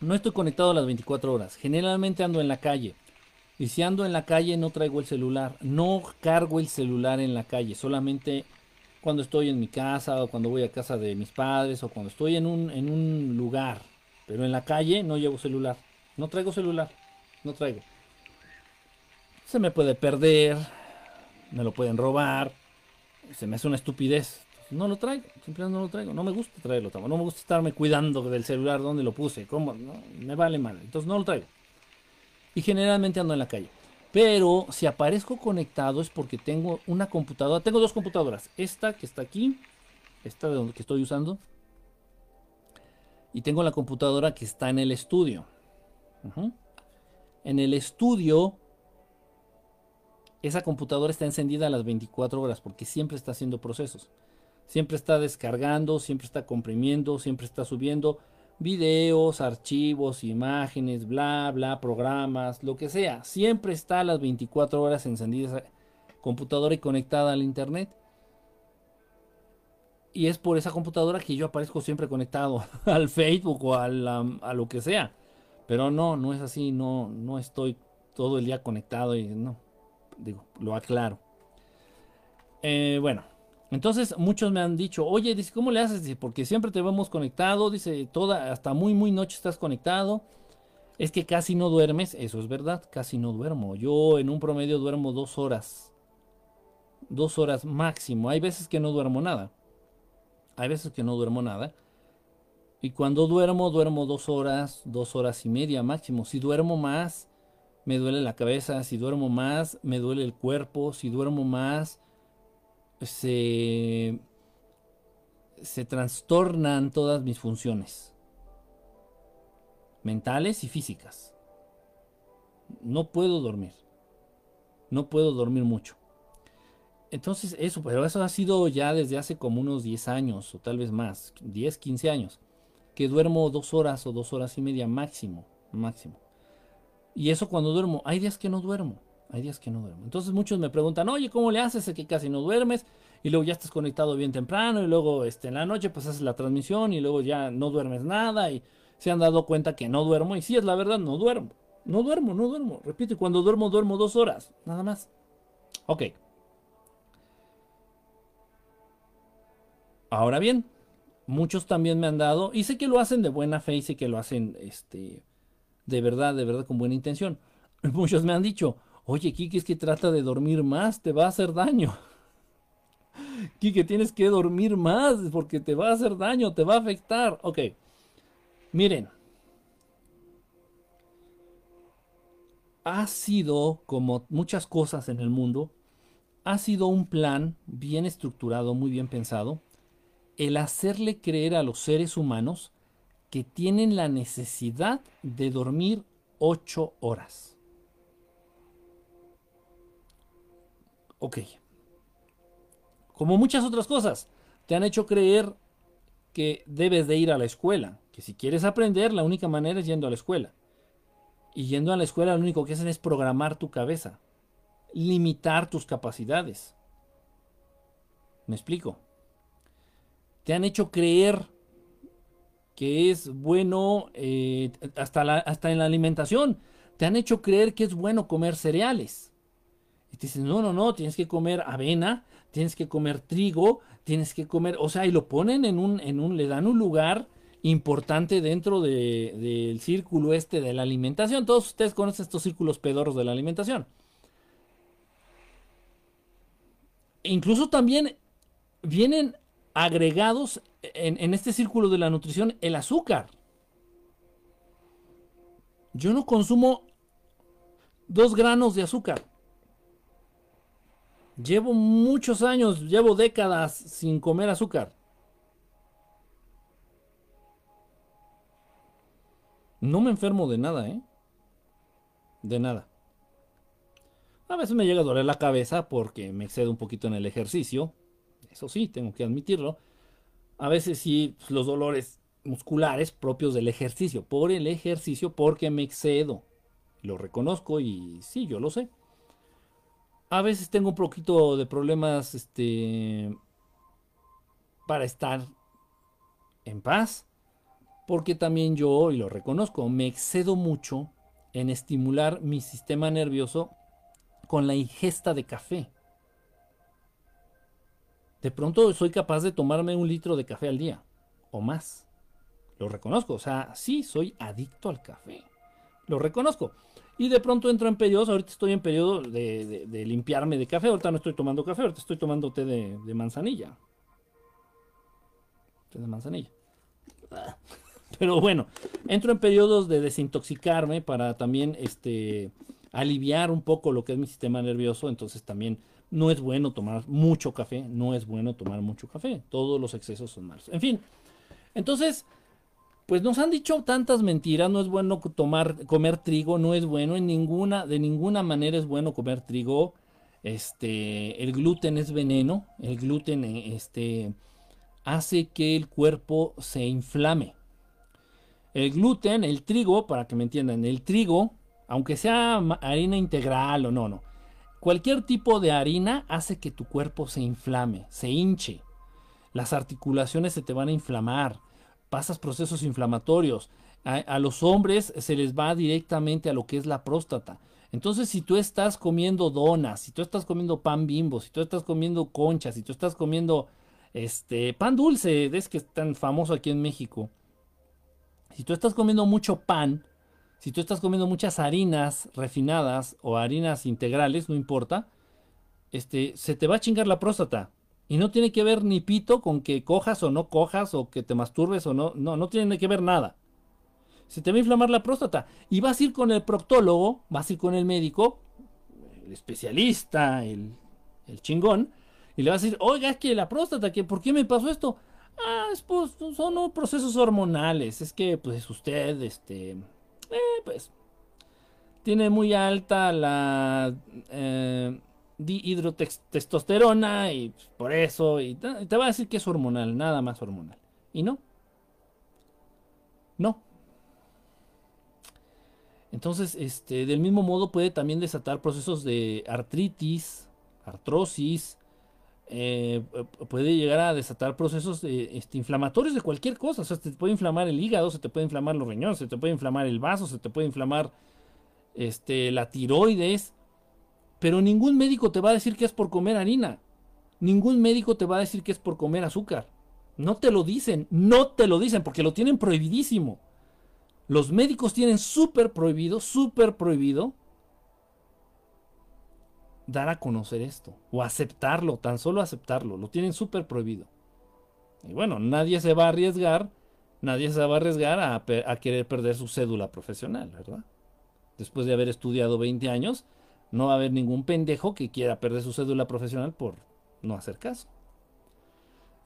Speaker 1: No estoy conectado las 24 horas. Generalmente ando en la calle. Y si ando en la calle no traigo el celular. No cargo el celular en la calle. Solamente cuando estoy en mi casa o cuando voy a casa de mis padres o cuando estoy en un, en un lugar. Pero en la calle no llevo celular. No traigo celular. No traigo. Se me puede perder. Me lo pueden robar. Se me hace una estupidez. No lo traigo, simplemente no lo traigo. No me gusta traerlo, no me gusta estarme cuidando del celular, dónde lo puse, cómo, no, me vale mal. Entonces no lo traigo. Y generalmente ando en la calle. Pero si aparezco conectado es porque tengo una computadora. Tengo dos computadoras. Esta que está aquí, esta de donde estoy usando. Y tengo la computadora que está en el estudio. En el estudio esa computadora está encendida a las 24 horas porque siempre está haciendo procesos. Siempre está descargando, siempre está comprimiendo, siempre está subiendo videos, archivos, imágenes, bla, bla, programas, lo que sea. Siempre está a las 24 horas encendida esa computadora y conectada al internet. Y es por esa computadora que yo aparezco siempre conectado al Facebook o a, lo que sea. Pero no, no es así, no, no estoy todo el día conectado y no, digo, lo aclaro. Eh, bueno, entonces muchos me han dicho, oye, dice, ¿cómo le haces? Dice, porque siempre te vemos conectado, dice, toda, hasta muy, muy noche estás conectado. Es que casi no duermes, eso es verdad, casi no duermo. Yo en un promedio duermo dos horas. Dos horas máximo. Hay veces que no duermo nada. Hay veces que no duermo nada. Y cuando duermo, duermo dos horas, dos horas y media máximo. Si duermo más, me duele la cabeza. Si duermo más, me duele el cuerpo. Si duermo más, se, se trastornan todas mis funciones mentales y físicas. No puedo dormir. No puedo dormir mucho. Entonces eso, pero eso ha sido ya desde hace como unos 10 años o tal vez más, 10, 15 años, que duermo dos horas o dos horas y media máximo, máximo. Y eso cuando duermo, hay días que no duermo. Hay días que no duermo. Entonces muchos me preguntan, oye, ¿cómo le haces? que casi no duermes y luego ya estás conectado bien temprano y luego este, en la noche pues haces la transmisión y luego ya no duermes nada y se han dado cuenta que no duermo y sí es la verdad, no duermo. No duermo, no duermo. Repito, y cuando duermo, duermo dos horas, nada más. Ok. Ahora bien, muchos también me han dado, y sé que lo hacen de buena fe y sé que lo hacen este, de verdad, de verdad, con buena intención. Muchos me han dicho, Oye, Kike, es que trata de dormir más, te va a hacer daño. Kike, tienes que dormir más porque te va a hacer daño, te va a afectar. Ok, miren. Ha sido, como muchas cosas en el mundo, ha sido un plan bien estructurado, muy bien pensado, el hacerle creer a los seres humanos que tienen la necesidad de dormir ocho horas. Ok. Como muchas otras cosas, te han hecho creer que debes de ir a la escuela, que si quieres aprender, la única manera es yendo a la escuela. Y yendo a la escuela lo único que hacen es programar tu cabeza, limitar tus capacidades. ¿Me explico? Te han hecho creer que es bueno eh, hasta, hasta en la alimentación. Te han hecho creer que es bueno comer cereales. Y te dicen, no, no, no, tienes que comer avena, tienes que comer trigo, tienes que comer, o sea, y lo ponen en un, en un, le dan un lugar importante dentro del círculo este de la alimentación. Todos ustedes conocen estos círculos pedorros de la alimentación. incluso también vienen agregados en, en este círculo de la nutrición el azúcar. Yo no consumo dos granos de azúcar. Llevo muchos años, llevo décadas sin comer azúcar. No me enfermo de nada, ¿eh? De nada. A veces me llega a doler la cabeza porque me excedo un poquito en el ejercicio. Eso sí, tengo que admitirlo. A veces sí, pues, los dolores musculares propios del ejercicio. Por el ejercicio, porque me excedo. Lo reconozco y sí, yo lo sé. A veces tengo un poquito de problemas este, para estar en paz. Porque también yo, y lo reconozco, me excedo mucho en estimular mi sistema nervioso con la ingesta de café. De pronto soy capaz de tomarme un litro de café al día o más. Lo reconozco, o sea, sí, soy adicto al café. Lo reconozco. Y de pronto entro en periodos, ahorita estoy en periodo de, limpiarme de café, ahorita no estoy tomando café, ahorita estoy tomando té de, de manzanilla. Té de manzanilla. Pero bueno, entro en periodos de desintoxicarme para también este, aliviar un poco lo que es mi sistema nervioso. Entonces también no es bueno tomar mucho café, no es bueno tomar mucho café. Todos los excesos son malos. En fin, entonces, pues nos han dicho tantas mentiras. No es bueno tomar, comer trigo, no es bueno en ninguna, de ninguna manera es bueno comer trigo. Este, el gluten es veneno. El gluten, este, hace que el cuerpo se inflame. El gluten, el trigo, para que me entiendan, el trigo aunque sea harina integral o no, no. Cualquier tipo de harina hace que tu cuerpo se inflame, se hinche. Las articulaciones se te van a inflamar. Pasas procesos inflamatorios. A, los hombres se les va directamente a lo que es la próstata. Entonces, si tú estás comiendo donas, si tú estás comiendo pan bimbo, si tú estás comiendo conchas, si tú estás comiendo este pan dulce, es que es tan famoso aquí en México. Si tú estás comiendo mucho pan, si tú estás comiendo muchas harinas refinadas o harinas integrales, no importa, este, se te va a chingar la próstata. Y no tiene que ver ni pito con que cojas o no cojas o que te masturbes o no. No, no tiene que ver nada. Se te va a inflamar la próstata. Y vas a ir con el proctólogo, vas a ir con el médico, el especialista, el, el chingón, y le vas a decir, oiga, es que la próstata, que ¿por qué me pasó esto? Ah, es, pues, son procesos hormonales. Es que, pues, usted, este, eh, pues tiene muy alta la eh, dihidrotestosterona y pues, por eso y te va a decir que es hormonal, nada más hormonal. Y no. No. Entonces, este, del mismo modo puede también desatar procesos de artritis, artrosis, eh, puede llegar a desatar procesos este, inflamatorios de cualquier cosa. O sea, se te puede inflamar el hígado, se te puede inflamar los riñones, se te puede inflamar el vaso, se te puede inflamar este, la tiroides. Pero ningún médico te va a decir que es por comer harina. Ningún médico te va a decir que es por comer azúcar. No te lo dicen, no te lo dicen porque lo tienen prohibidísimo. Los médicos tienen súper prohibido, súper prohibido dar a conocer esto o aceptarlo, tan solo aceptarlo, lo tienen súper prohibido. Y bueno, nadie se va a arriesgar, nadie se va a arriesgar a, a, querer perder su cédula profesional, ¿verdad? Después de haber estudiado 20 años, no va a haber ningún pendejo que quiera perder su cédula profesional por no hacer caso.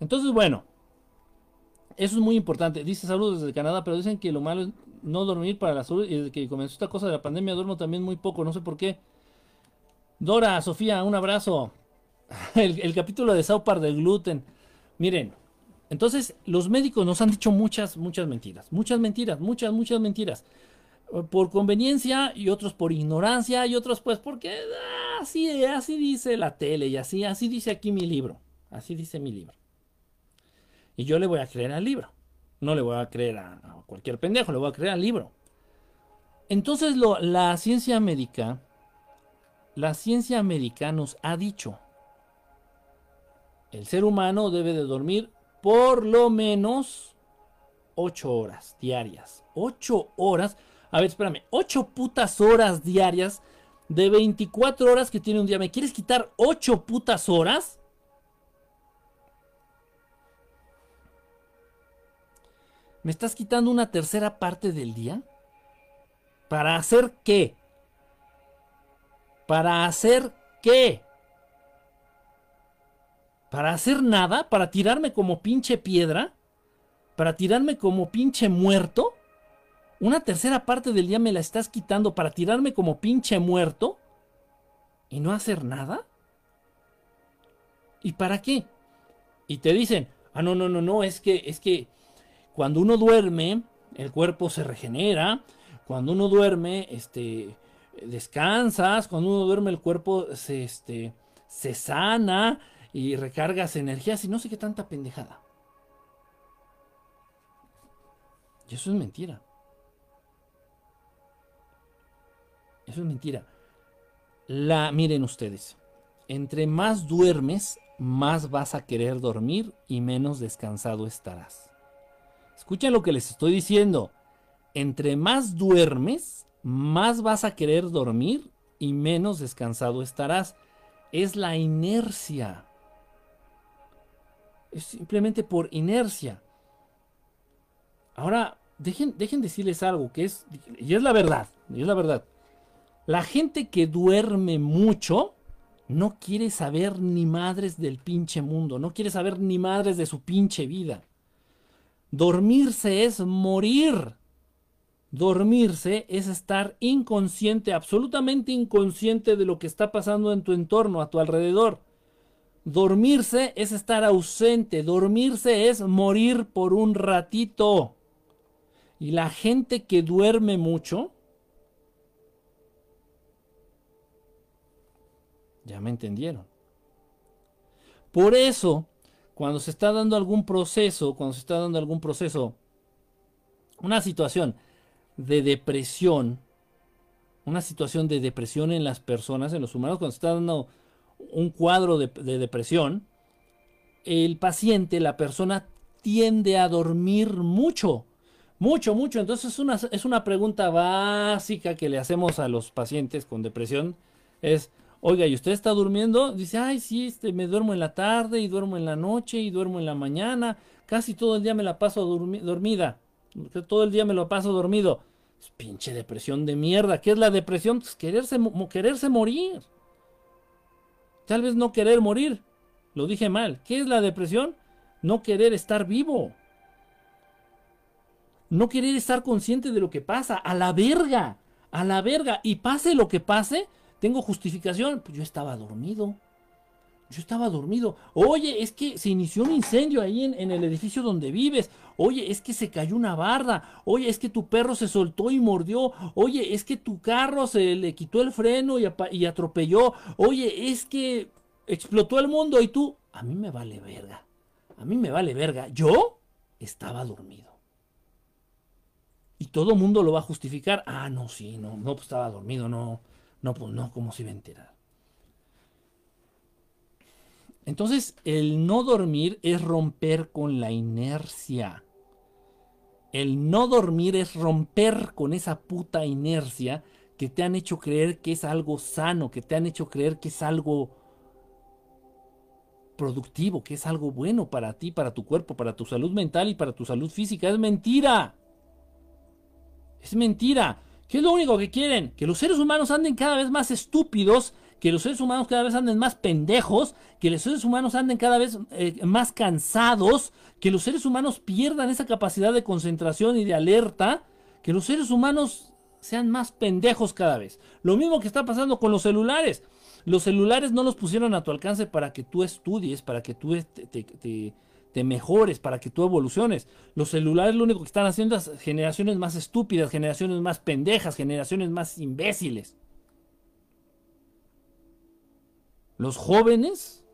Speaker 1: Entonces, bueno, eso es muy importante. Dice saludos desde Canadá, pero dicen que lo malo es no dormir para la salud. Y desde que comenzó esta cosa de la pandemia duermo también muy poco, no sé por qué. Dora, Sofía, un abrazo. El, capítulo de South del gluten. Miren, entonces los médicos nos han dicho muchas, muchas mentiras. Muchas mentiras, muchas, muchas mentiras. Por conveniencia y otros por ignorancia y otros pues porque ah, así, así dice la tele y así, así dice aquí mi libro. Así dice mi libro. Y yo le voy a creer al libro. No le voy a creer a, cualquier pendejo, le voy a creer al libro. Entonces lo, la ciencia médica la ciencia médica nos ha dicho, el ser humano debe de dormir por lo menos 8 horas diarias. 8 horas. A ver, espérame. 8 putas horas diarias de 24 horas que tiene un día. ¿Me quieres quitar 8 putas horas? ¿Me estás quitando una tercera parte del día? ¿Para hacer qué? ¿Para hacer qué? ¿Para hacer nada? ¿Para tirarme como pinche piedra? ¿Para tirarme como pinche muerto? ¿Una tercera parte del día me la estás quitando para tirarme como pinche muerto? ¿Y no hacer nada? ¿Y para qué? Y te dicen, ah, no, no, no, no, es que, es que cuando uno duerme, el cuerpo se regenera, cuando uno duerme, este, descansas, cuando uno duerme el cuerpo se, este, se sana y recargas energías y no sé qué tanta pendejada. Y eso es mentira. Eso es mentira. La, miren ustedes, entre más duermes, más vas a querer dormir y menos descansado estarás. Escuchen lo que les estoy diciendo. Entre más duermes, más vas a querer dormir y menos descansado estarás. Es la inercia. Es simplemente por inercia. Ahora, dejen, dejen decirles algo que es, y es la verdad, y es la verdad. La gente que duerme mucho no quiere saber ni madres del pinche mundo, no quiere saber ni madres de su pinche vida. Dormirse es morir. Dormirse es estar inconsciente, absolutamente inconsciente de lo que está pasando en tu entorno, a tu alrededor. Dormirse es estar ausente, dormirse es morir por un ratito. Y la gente que duerme mucho, ya me entendieron. Por eso, cuando se está dando algún proceso, cuando se está dando algún proceso, una situación de depresión, una situación de depresión en las personas, en los humanos, cuando se está dando un cuadro de, depresión, el paciente, la persona, tiende a dormir mucho. Mucho, mucho. Entonces es una, es una pregunta básica que le hacemos a los pacientes con depresión. Es, oiga, ¿y usted está durmiendo? Dice, ay, sí, este, me duermo en la tarde y duermo en la noche y duermo en la mañana. Casi todo el día me la paso dormida. Todo el día me lo paso dormido. Es pinche depresión de mierda. ¿Qué es la depresión? Pues quererse, quererse morir. Tal vez no querer morir. Lo dije mal. ¿Qué es la depresión? No querer estar vivo. No querer estar consciente de lo que pasa. A la verga. A la verga. Y pase lo que pase, tengo justificación. Pues yo estaba dormido. Yo estaba dormido. Oye, es que se inició un incendio ahí en, el edificio donde vives. Oye, es que se cayó una barda. Oye, es que tu perro se soltó y mordió. Oye, es que tu carro se le quitó el freno y, y atropelló. Oye, es que explotó el mundo y tú... A mí me vale verga. A mí me vale verga. Yo estaba dormido. Y todo mundo lo va a justificar. Ah, no, sí, no, no, pues estaba dormido, no. No, pues no, ¿cómo se iba a enterar? Entonces, el no dormir es romper con la inercia. El no dormir es romper con esa puta inercia que te han hecho creer que es algo sano, que te han hecho creer que es algo productivo, que es algo bueno para ti, para tu cuerpo, para tu salud mental y para tu salud física. Es mentira. Es mentira. ¿Qué es lo único que quieren? Que los seres humanos anden cada vez más estúpidos que los seres humanos cada vez anden más pendejos, que los seres humanos anden cada vez eh, más cansados, que los seres humanos pierdan esa capacidad de concentración y de alerta, que los seres humanos sean más pendejos cada vez. Lo mismo que está pasando con los celulares. Los celulares no los pusieron a tu alcance para que tú estudies, para que tú te, te mejores, para que tú evoluciones. Los celulares lo único que están haciendo es generaciones más estúpidas, generaciones más pendejas, generaciones más imbéciles. Los jóvenes,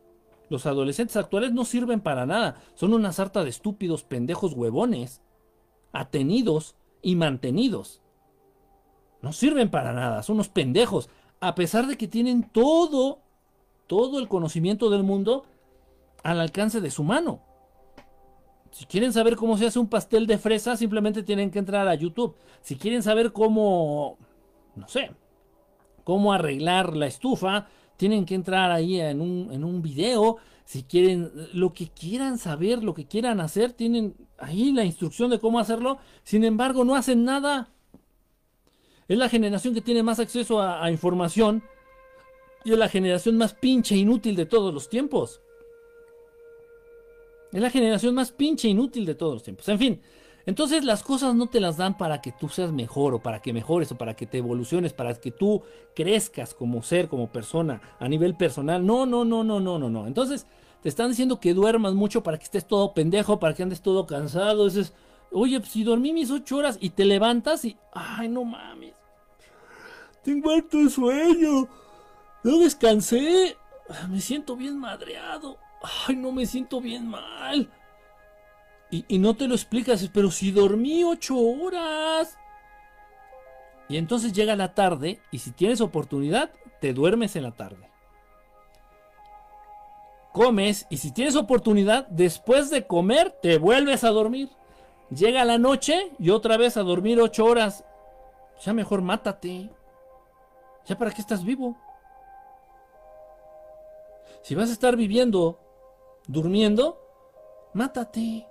Speaker 1: los adolescentes actuales no sirven para nada. Son una sarta de estúpidos pendejos huevones, atenidos y mantenidos. No sirven para nada, son unos pendejos. A pesar de que tienen todo, todo el conocimiento del mundo al alcance de su mano. Si quieren saber cómo se hace un pastel de fresa, simplemente tienen que entrar a YouTube. Si quieren saber cómo, no sé, cómo arreglar la estufa, tienen que entrar ahí en un, en un video. si quieren, lo que quieran saber, lo que quieran hacer, tienen ahí la instrucción de cómo hacerlo, sin embargo no hacen nada. Es la generación que tiene más acceso a, a información y es la generación más pinche inútil de todos los tiempos. Es la generación más pinche inútil de todos los tiempos. En fin, entonces las cosas no te las dan para que tú seas mejor o para que mejores o para que te evoluciones, para que tú crezcas como ser, como persona, a nivel personal. No, no, no, no, no, no, no. Entonces te están diciendo que duermas mucho para que estés todo pendejo, para que andes todo cansado. Dices, oye, pues, si dormí mis ocho horas y te levantas y, ay, no mames. Tengo harto sueño. No descansé. Me siento bien madreado. Ay, no me siento bien mal. Y, no te lo explicas, pero si dormí ocho horas. Y entonces llega la tarde y si tienes oportunidad, te duermes en la tarde. Comes y si tienes oportunidad, después de comer, te vuelves a dormir. Llega la noche y otra vez a dormir ocho horas. Ya mejor mátate. ¿Ya para qué estás vivo? Si vas a estar viviendo, durmiendo, mátate.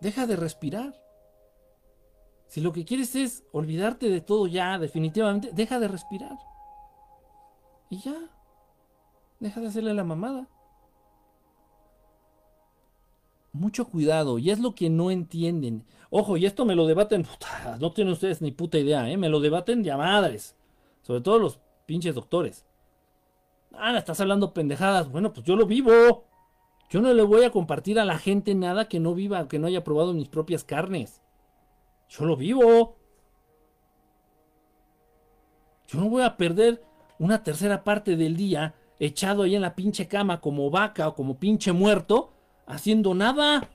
Speaker 1: Deja de respirar. Si lo que quieres es olvidarte de todo ya, definitivamente, deja de respirar. Y ya. Deja de hacerle la mamada. Mucho cuidado, y es lo que no entienden. Ojo, y esto me lo debaten, no tienen ustedes ni puta idea, ¿eh? me lo debaten ya madres. Sobre todo los pinches doctores. Ah, estás hablando pendejadas. Bueno, pues yo lo vivo. Yo no le voy a compartir a la gente nada que no viva, que no haya probado mis propias carnes. Yo lo vivo. Yo no voy a perder una tercera parte del día echado ahí en la pinche cama como vaca o como pinche muerto, haciendo nada.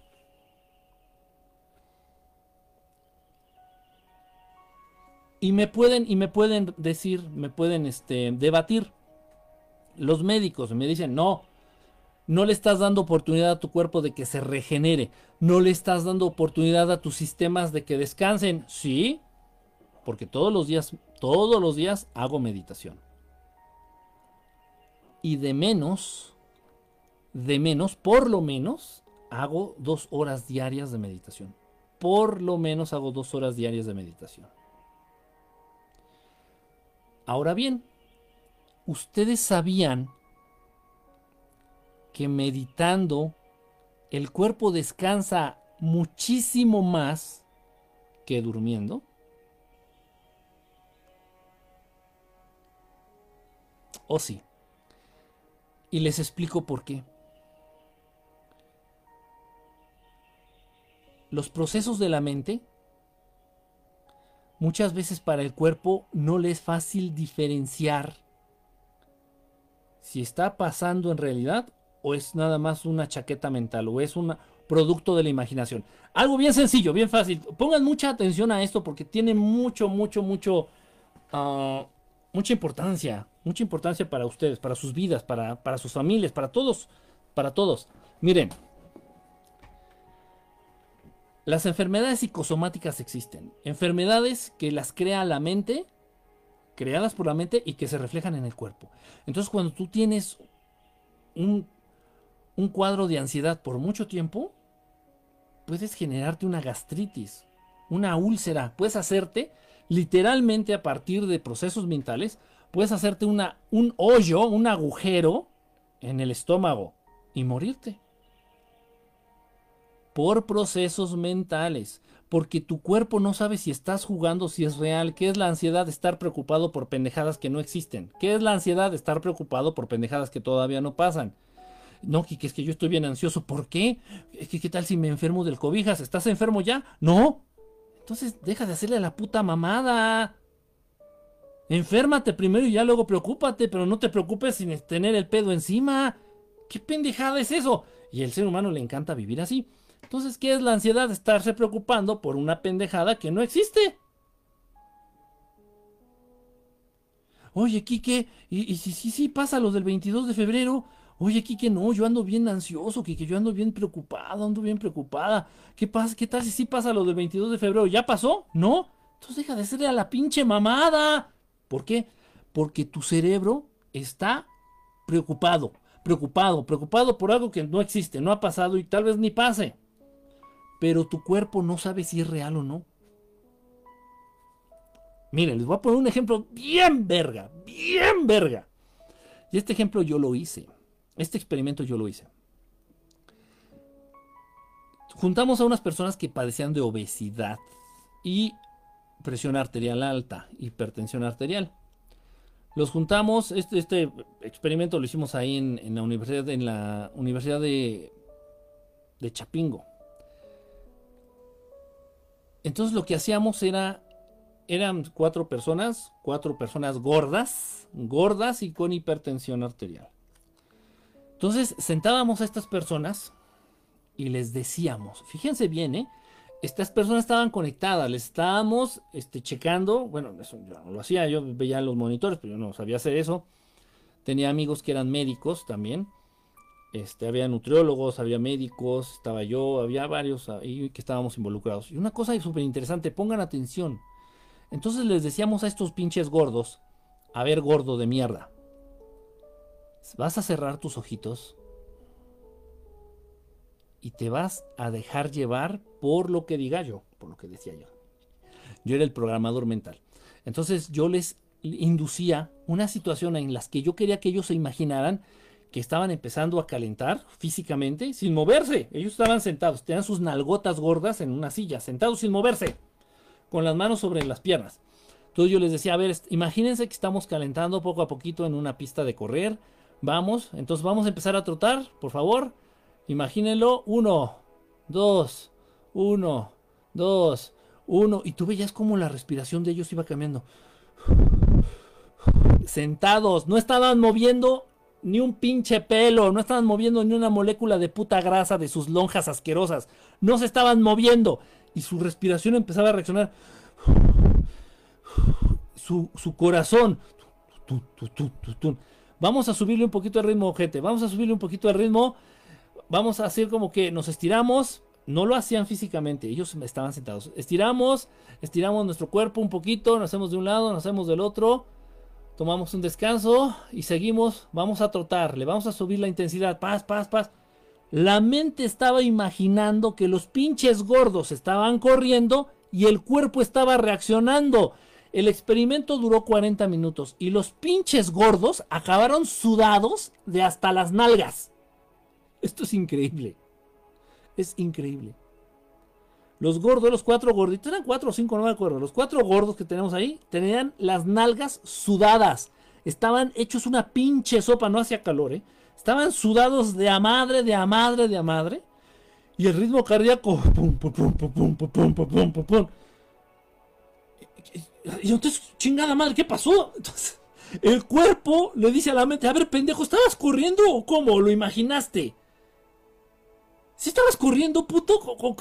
Speaker 1: Y me pueden, y me pueden decir, me pueden este, debatir. Los médicos me dicen, no, no le estás dando oportunidad a tu cuerpo de que se regenere. No le estás dando oportunidad a tus sistemas de que descansen. Sí, porque todos los días, todos los días hago meditación. Y de menos, de menos, por lo menos, hago dos horas diarias de meditación. Por lo menos hago dos horas diarias de meditación. Ahora bien, ustedes sabían que meditando el cuerpo descansa muchísimo más que durmiendo? ¿O sí? Y les explico por qué. Los procesos de la mente muchas veces para el cuerpo no le es fácil diferenciar si está pasando en realidad o es nada más una chaqueta mental o es un producto de la imaginación. Algo bien sencillo, bien fácil. Pongan mucha atención a esto porque tiene mucho, mucho, mucho, ah, mucha importancia, mucha importancia para ustedes, para sus vidas, para, para sus familias, para todos, para todos. Miren, las enfermedades psicosomáticas existen, enfermedades que las crea la mente, creadas por la mente y que se reflejan en el cuerpo. Entonces cuando tú tienes un un cuadro de ansiedad por mucho tiempo, puedes generarte una gastritis, una úlcera, puedes hacerte literalmente a partir de procesos mentales, puedes hacerte una, un hoyo, un agujero en el estómago y morirte. Por procesos mentales, porque tu cuerpo no sabe si estás jugando, si es real. ¿Qué es la ansiedad de estar preocupado por pendejadas que no existen? ¿Qué es la ansiedad de estar preocupado por pendejadas que todavía no pasan? No, que es que yo estoy bien ansioso. ¿Por qué? ¿Qué tal si me enfermo del cobijas? ¿Estás enfermo ya? No. Entonces deja de hacerle la puta mamada. Enférmate primero y ya luego preocúpate, pero no te preocupes sin tener el pedo encima. ¿Qué pendejada es eso? Y el ser humano le encanta vivir así. Entonces, ¿qué es la ansiedad? Estarse preocupando por una pendejada que no existe. Oye, Kike, y, y si sí, sí, pasa lo del 22 de febrero, Oye, Kike, no, yo ando bien ansioso, Kike, yo ando bien preocupado, ando bien preocupada. ¿Qué pasa? ¿Qué tal si sí pasa lo del 22 de febrero? ¿Ya pasó? ¿No? Entonces deja de serle a la pinche mamada. ¿Por qué? Porque tu cerebro está preocupado, preocupado, preocupado por algo que no existe, no ha pasado y tal vez ni pase. Pero tu cuerpo no sabe si es real o no. Miren, les voy a poner un ejemplo bien verga, bien verga. Y este ejemplo yo lo hice. Este experimento yo lo hice. Juntamos a unas personas que padecían de obesidad y presión arterial alta, hipertensión arterial. Los juntamos, este, este experimento lo hicimos ahí en, la universidad, la universidad de, de Chapingo. Entonces lo que hacíamos era, eran cuatro personas, cuatro personas gordas, gordas y con hipertensión arterial. Entonces sentábamos a estas personas y les decíamos, fíjense bien, ¿eh? estas personas estaban conectadas, les estábamos este, checando, bueno, eso yo no lo hacía, yo veía los monitores, pero yo no sabía hacer eso. Tenía amigos que eran médicos también. Este, había nutriólogos, había médicos, estaba yo, había varios ahí que estábamos involucrados. Y una cosa súper interesante, pongan atención. Entonces les decíamos a estos pinches gordos, a ver gordo de mierda, vas a cerrar tus ojitos y te vas a dejar llevar por lo que diga yo, por lo que decía yo. Yo era el programador mental. Entonces yo les inducía una situación en la que yo quería que ellos se imaginaran que estaban empezando a calentar físicamente sin moverse. Ellos estaban sentados, tenían sus nalgotas gordas en una silla, sentados sin moverse, con las manos sobre las piernas. Entonces yo les decía, a ver, imagínense que estamos calentando poco a poquito en una pista de correr. Vamos, entonces vamos a empezar a trotar, por favor. Imagínenlo, uno, dos, uno, dos, uno. Y tú veías como la respiración de ellos iba cambiando. Sentados, no estaban moviendo ni un pinche pelo, no estaban moviendo ni una molécula de puta grasa de sus lonjas asquerosas. No se estaban moviendo. Y su respiración empezaba a reaccionar. Su, su corazón. Vamos a subirle un poquito el ritmo, ojete. Vamos a subirle un poquito el ritmo vamos a hacer como que nos estiramos. No lo hacían físicamente, ellos estaban sentados. Estiramos, estiramos nuestro cuerpo un poquito, nos hacemos de un lado, nos hacemos del otro. Tomamos un descanso y seguimos. Vamos a trotar, le vamos a subir la intensidad. Paz, paz, paz. La mente estaba imaginando que los pinches gordos estaban corriendo y el cuerpo estaba reaccionando. El experimento duró 40 minutos y los pinches gordos acabaron sudados de hasta las nalgas. Esto es increíble. Es increíble. Los gordos, los cuatro gorditos, eran cuatro o cinco, no me acuerdo. Los cuatro gordos que tenemos ahí tenían las nalgas sudadas. Estaban hechos una pinche sopa, no hacía calor, ¿eh? Estaban sudados de a madre, de a madre, de a madre. Y el ritmo cardíaco. Pum, pum, pum, pum, pum, pum, pum, pum, Y entonces, chingada madre, ¿qué pasó? Entonces, el cuerpo le dice a la mente: A ver, pendejo, ¿estabas corriendo o cómo? ¿Lo imaginaste? Si estabas corriendo, puto,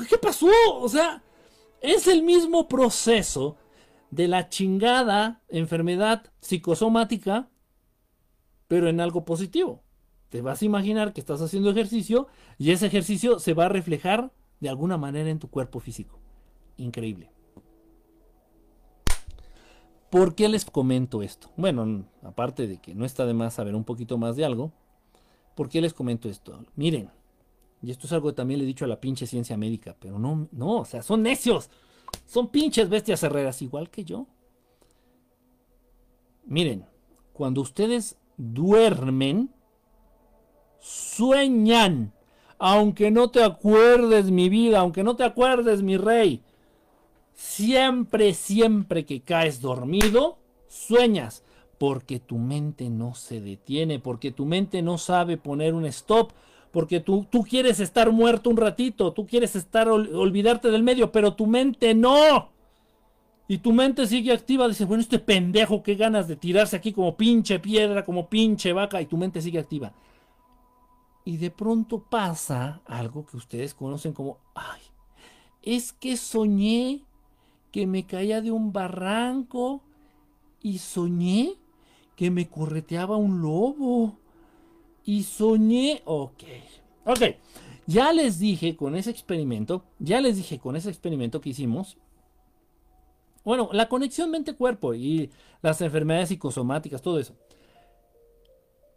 Speaker 1: ¿qué pasó? O sea, es el mismo proceso de la chingada enfermedad psicosomática, pero en algo positivo. Te vas a imaginar que estás haciendo ejercicio y ese ejercicio se va a reflejar de alguna manera en tu cuerpo físico. Increíble. ¿Por qué les comento esto? Bueno, aparte de que no está de más saber un poquito más de algo, ¿por qué les comento esto? Miren, y esto es algo que también le he dicho a la pinche ciencia médica, pero no, no, o sea, son necios. Son pinches bestias herreras, igual que yo. Miren, cuando ustedes duermen, sueñan. Aunque no te acuerdes mi vida, aunque no te acuerdes mi rey. Siempre, siempre que caes dormido, sueñas. Porque tu mente no se detiene, porque tu mente no sabe poner un stop, porque tú, tú quieres estar muerto un ratito, tú quieres estar olvidarte del medio, pero tu mente no. Y tu mente sigue activa, dice, bueno, este pendejo, qué ganas de tirarse aquí como pinche piedra, como pinche vaca, y tu mente sigue activa. Y de pronto pasa algo que ustedes conocen como, ay, es que soñé que me caía de un barranco y soñé que me correteaba un lobo y soñé, ok, ok, ya les dije con ese experimento, ya les dije con ese experimento que hicimos, Bueno, la conexión mente-cuerpo y las enfermedades psicosomáticas, todo eso.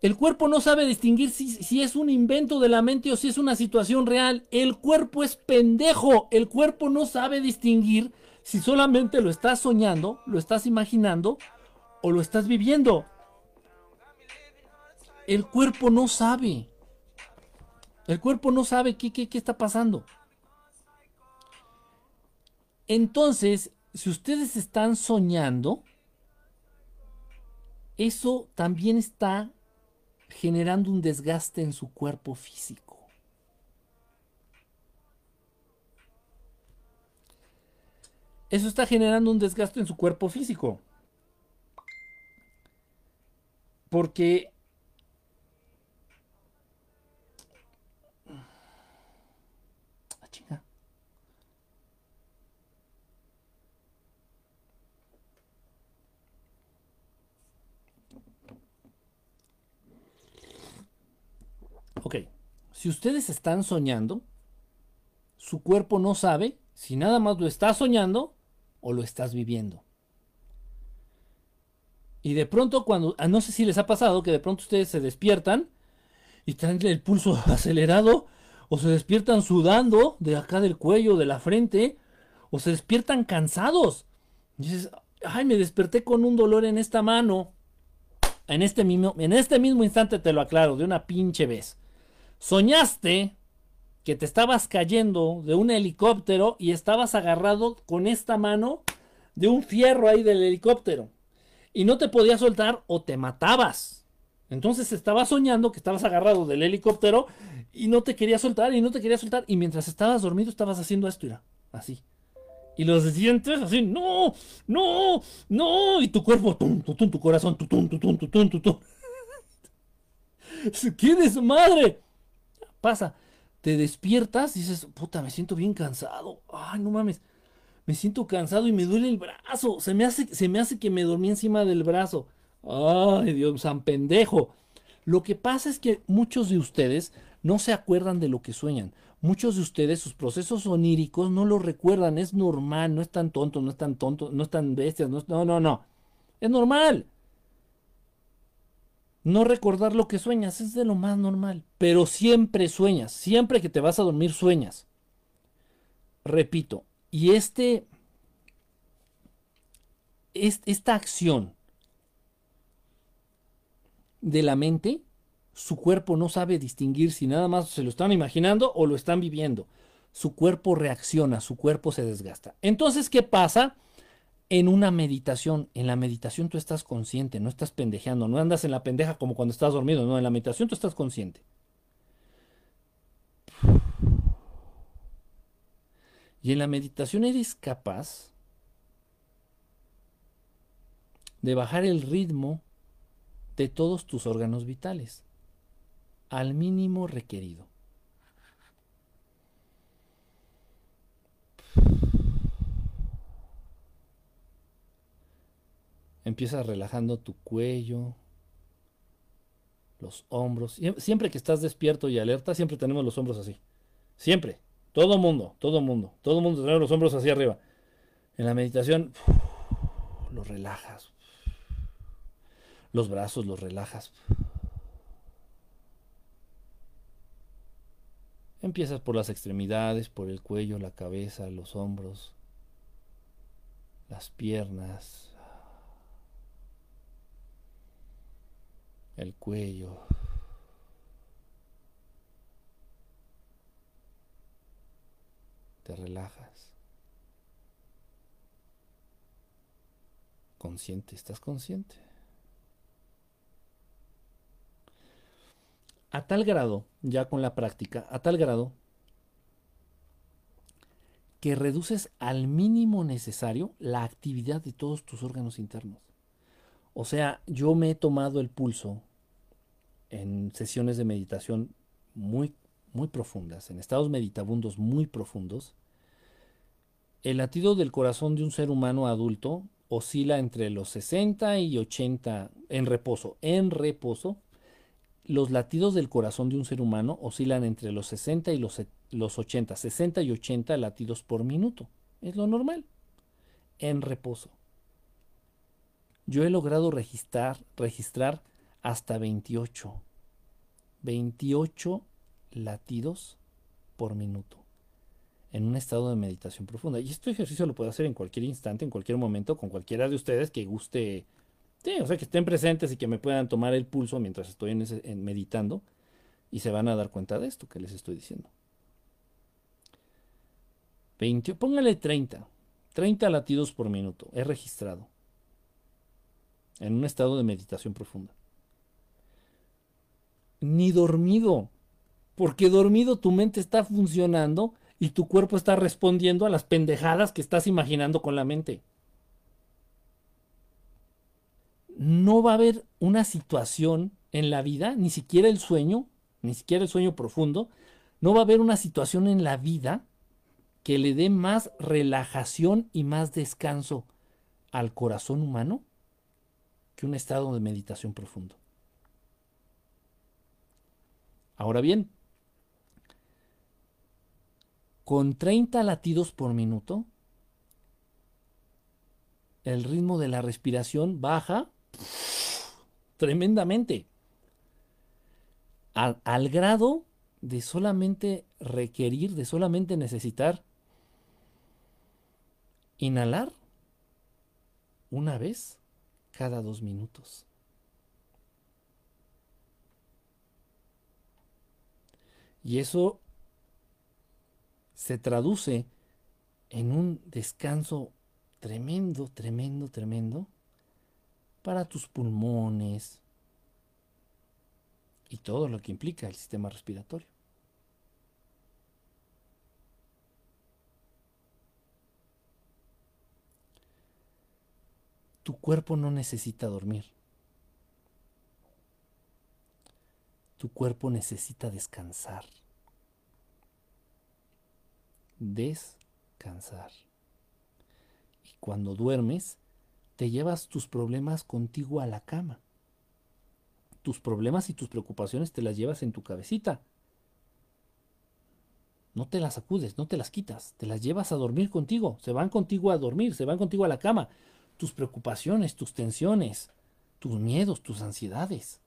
Speaker 1: El cuerpo no sabe distinguir si, si, es un invento de la mente o si es una situación real. El cuerpo es pendejo. El cuerpo no sabe distinguir si solamente lo estás soñando, lo estás imaginando o lo estás viviendo. El cuerpo no sabe. El cuerpo no sabe qué, qué, qué está pasando. Entonces, si ustedes están soñando, eso también está generando un desgaste en su cuerpo físico. Eso está generando un desgaste en su cuerpo físico. Porque Ok, si ustedes están soñando, su cuerpo no sabe si nada más lo está soñando o lo estás viviendo. Y de pronto cuando, ah, no sé si les ha pasado que de pronto ustedes se despiertan y traen el pulso acelerado o se despiertan sudando de acá del cuello, de la frente, o se despiertan cansados. Dices, ay, me desperté con un dolor en esta mano. En este mismo, en este mismo instante te lo aclaro, de una pinche vez. Soñaste que te estabas cayendo de un helicóptero y estabas agarrado con esta mano de un fierro ahí del helicóptero. Y no te podías soltar o te matabas. Entonces estabas soñando que estabas agarrado del helicóptero y no te querías soltar y no te querías soltar. Y mientras estabas dormido estabas haciendo esto, era así. Y los dientes así, no, no, no. Y tu cuerpo, tum, tum, tu corazón, tum, tum, tum, tum, tum, tum. ¿Quién es madre? Pasa, te despiertas y dices, puta, me siento bien cansado. Ay, no mames, me siento cansado y me duele el brazo. Se me hace, se me hace que me dormí encima del brazo. Ay, Dios, san pendejo. Lo que pasa es que muchos de ustedes no se acuerdan de lo que sueñan. Muchos de ustedes, sus procesos oníricos no lo recuerdan. Es normal, no es tan tonto, no es tan tonto, no es tan bestias, no, no, no, no. Es normal. No recordar lo que sueñas es de lo más normal, pero siempre sueñas, siempre que te vas a dormir sueñas. Repito, y este, esta acción de la mente, su cuerpo no sabe distinguir si nada más se lo están imaginando o lo están viviendo. Su cuerpo reacciona, su cuerpo se desgasta. Entonces, ¿qué pasa? En una meditación. En la meditación tú estás consciente, no estás pendejeando, no andas en la pendeja como cuando estás dormido, no, en la meditación tú estás consciente. Y en la meditación eres capaz de bajar el ritmo de todos tus órganos vitales al mínimo requerido. Empiezas relajando tu cuello, los hombros. Siempre que estás despierto y alerta, siempre tenemos los hombros así. Siempre. Todo mundo, todo mundo. Todo mundo tiene los hombros hacia arriba. En la meditación, los relajas. Los brazos los relajas. Empiezas por las extremidades, por el cuello, la cabeza, los hombros, las piernas, el cuello. Te relajas. Consciente, estás consciente. A tal grado, ya con la práctica, a tal grado que reduces al mínimo necesario la actividad de todos tus órganos internos. O sea, yo me he tomado el pulso en sesiones de meditación muy, muy profundas, en estados meditabundos muy profundos, el latido del corazón de un ser humano adulto oscila entre los 60 y 80 en reposo. En reposo, los latidos del corazón de un ser humano oscilan entre los 60 y los, los 80, 60 y 80 latidos por minuto. Es lo normal. en reposo. Yo he logrado registrar, registrar hasta 28. 28 latidos por minuto en un estado de meditación profunda. Y este ejercicio lo puedo hacer en cualquier instante, en cualquier momento, con cualquiera de ustedes que guste, o sea, que estén presentes y que me puedan tomar el pulso mientras estoy en meditando y se van a dar cuenta de esto que les estoy diciendo. 20, póngale 30, 30 latidos por minuto, he registrado en un estado de meditación profunda. Ni dormido, porque dormido tu mente está funcionando y tu cuerpo está respondiendo a las pendejadas que estás imaginando con la mente. No va a haber una situación en la vida, ni siquiera el sueño, ni siquiera el sueño profundo, no va a haber una situación en la vida que le dé más relajación y más descanso al corazón humano que un estado de meditación profundo. Ahora bien, con 30 latidos por minuto, el ritmo de la respiración baja tremendamente. Al, al, grado de solamente requerir, de solamente necesitar inhalar una vez cada dos minutos. Y eso se traduce en un descanso tremendo, tremendo, tremendo para tus pulmones y todo lo que implica el sistema respiratorio. Tu cuerpo no necesita dormir. Tu cuerpo necesita descansar. Descansar. Y cuando duermes, te llevas tus problemas contigo a la cama. Tus problemas y tus preocupaciones te las llevas en tu cabecita. No te las sacudes, no te las quitas, te las llevas a dormir contigo, se van contigo a dormir, se van contigo a la cama tus preocupaciones, tus tensiones, tus miedos, tus ansiedades.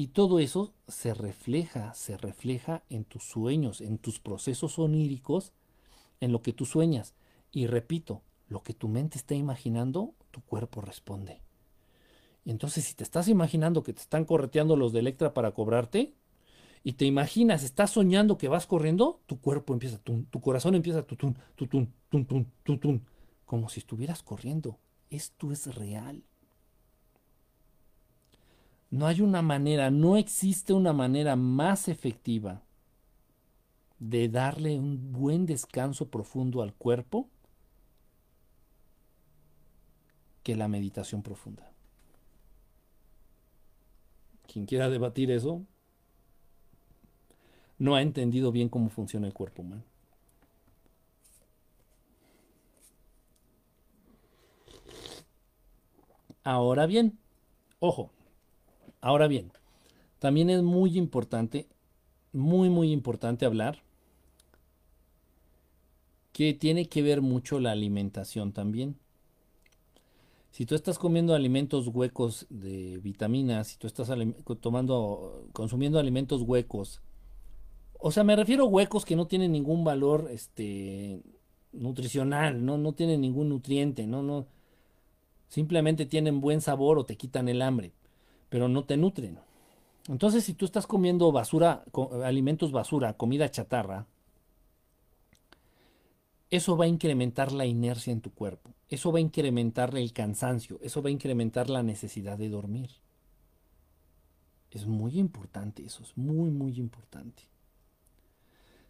Speaker 1: Y todo eso se refleja, se refleja en tus sueños, en tus procesos oníricos, en lo que tú sueñas. Y repito, lo que tu mente está imaginando, tu cuerpo responde. Entonces si te estás imaginando que te están correteando los de Electra para cobrarte, y te imaginas, estás soñando que vas corriendo, tu cuerpo empieza, tu, tu corazón empieza tutun, tutun, tutun, tutun como si estuvieras corriendo. Esto es real. No hay una manera, no existe una manera más efectiva de darle un buen descanso profundo al cuerpo que la meditación profunda. Quien quiera debatir eso no ha entendido bien cómo funciona el cuerpo humano. Ahora bien, ojo, ahora bien, también es muy importante, muy, muy importante hablar que tiene que ver mucho la alimentación también. Si tú estás comiendo alimentos huecos de vitaminas, si tú estás tomando, consumiendo alimentos huecos, o sea, me refiero a huecos que no tienen ningún valor este, nutricional, no, no tienen ningún nutriente, no, no, Simplemente tienen buen sabor o te quitan el hambre, pero no te nutren. Entonces, si tú estás comiendo basura, alimentos basura, comida chatarra, eso va a incrementar la inercia en tu cuerpo, eso va a incrementar el cansancio, eso va a incrementar la necesidad de dormir. Es muy importante eso, es muy, muy importante.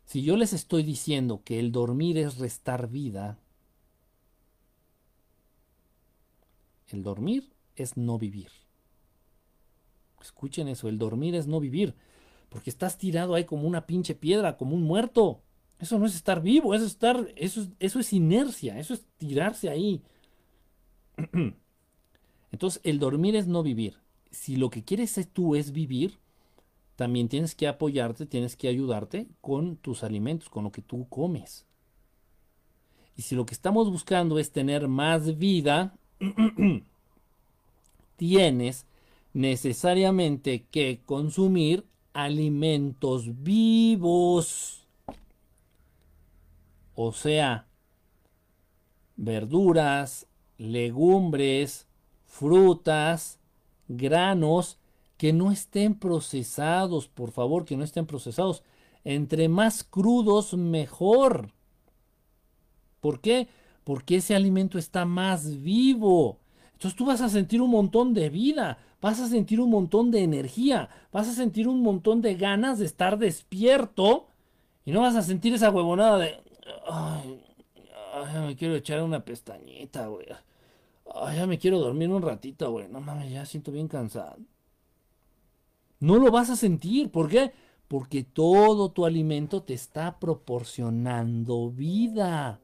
Speaker 1: Si yo les estoy diciendo que el dormir es restar vida, El dormir es no vivir. Escuchen eso, el dormir es no vivir. Porque estás tirado ahí como una pinche piedra, como un muerto. Eso no es estar vivo, eso es estar, eso es, eso es inercia, eso es tirarse ahí. Entonces, el dormir es no vivir. Si lo que quieres tú es vivir, también tienes que apoyarte, tienes que ayudarte con tus alimentos, con lo que tú comes. Y si lo que estamos buscando es tener más vida, tienes necesariamente que consumir alimentos vivos. O sea, verduras, legumbres, frutas, granos que no estén procesados, por favor, que no estén procesados. Entre más crudos, mejor. ¿Por qué? Porque ese alimento está más vivo. Entonces tú vas a sentir un montón de vida, vas a sentir un montón de energía, vas a sentir un montón de ganas de estar despierto y no vas a sentir esa huevonada de... Ay, me quiero echar una pestañita, güey. Ay, ya me quiero dormir un ratito, güey. No mames, ya siento bien cansado. No lo vas a sentir. ¿Por qué? Porque todo tu alimento te está proporcionando vida.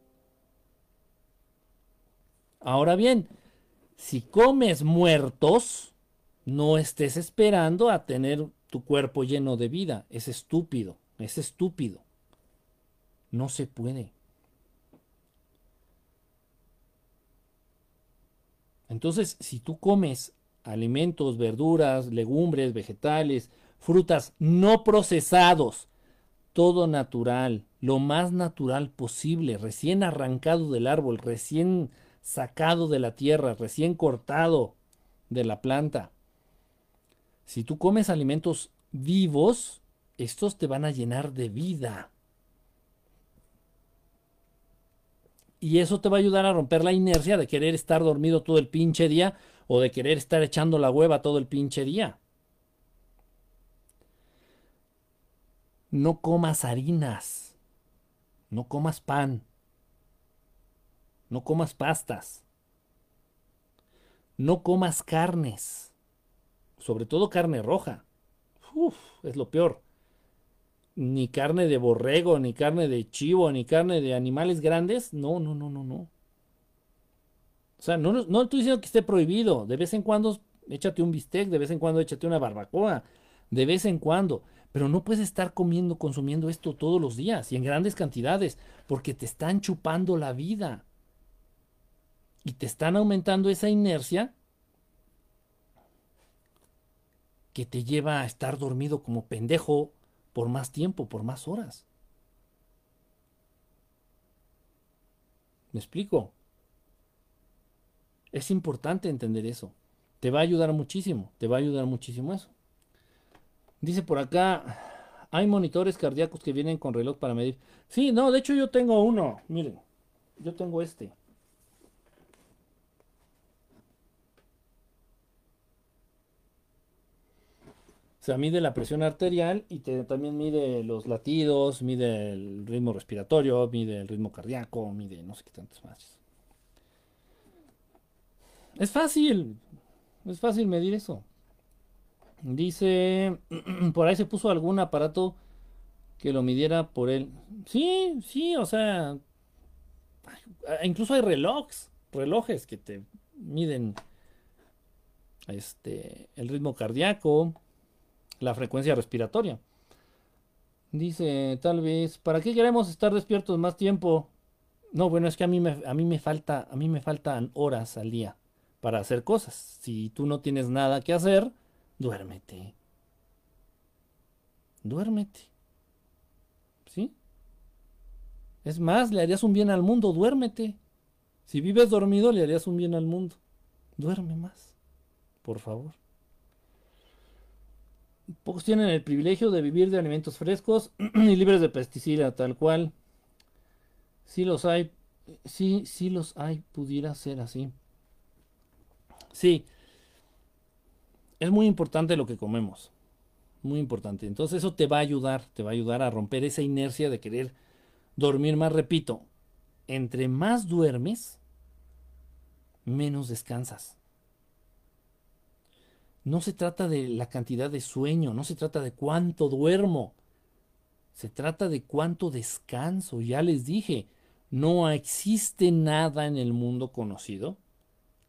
Speaker 1: Ahora bien, si comes muertos, no estés esperando a tener tu cuerpo lleno de vida. Es estúpido, es estúpido. No se puede. Entonces, si tú comes alimentos, verduras, legumbres, vegetales, frutas no procesados, todo natural, lo más natural posible, recién arrancado del árbol, recién sacado de la tierra, recién cortado de la planta. Si tú comes alimentos vivos, estos te van a llenar de vida. Y eso te va a ayudar a romper la inercia de querer estar dormido todo el pinche día o de querer estar echando la hueva todo el pinche día. No comas harinas. No comas pan. No comas pastas. No comas carnes. Sobre todo carne roja. Uf, es lo peor ni carne de borrego, ni carne de chivo, ni carne de animales grandes. No, no, no, no, no. O sea, no, no estoy diciendo que esté prohibido. De vez en cuando échate un bistec, de vez en cuando échate una barbacoa, de vez en cuando. Pero no puedes estar comiendo, consumiendo esto todos los días y en grandes cantidades, porque te están chupando la vida. Y te están aumentando esa inercia que te lleva a estar dormido como pendejo por más tiempo, por más horas. ¿Me explico? Es importante entender eso. Te va a ayudar muchísimo, te va a ayudar muchísimo eso. Dice por acá, hay monitores cardíacos que vienen con reloj para medir. Sí, no, de hecho yo tengo uno, miren, yo tengo este. O sea, mide la presión arterial y también mide los latidos, mide el ritmo respiratorio, mide el ritmo cardíaco, mide no sé qué tantas más. Es fácil, es fácil medir eso. Dice, por ahí se puso algún aparato que lo midiera por él. Sí, sí, o sea, incluso hay relojes, relojes que te miden este el ritmo cardíaco, la frecuencia respiratoria. Dice, tal vez, ¿para qué queremos estar despiertos más tiempo? No, bueno, es que a mí me, a mí me falta, a mí me faltan horas al día para hacer cosas. Si tú no tienes nada que hacer, duérmete. Duérmete. ¿Sí? Es más, le harías un bien al mundo, duérmete. Si vives dormido, le harías un bien al mundo. Duerme más, por favor. Pocos tienen el privilegio de vivir de alimentos frescos y libres de pesticidas, tal cual. Si los hay, sí, sí los hay, pudiera ser así. Sí, es muy importante lo que comemos, muy importante. Entonces eso te va a ayudar, te va a ayudar a romper esa inercia de querer dormir más. Repito, entre más duermes, menos descansas. No se trata de la cantidad de sueño, no se trata de cuánto duermo, se trata de cuánto descanso. Ya les dije, no existe nada en el mundo conocido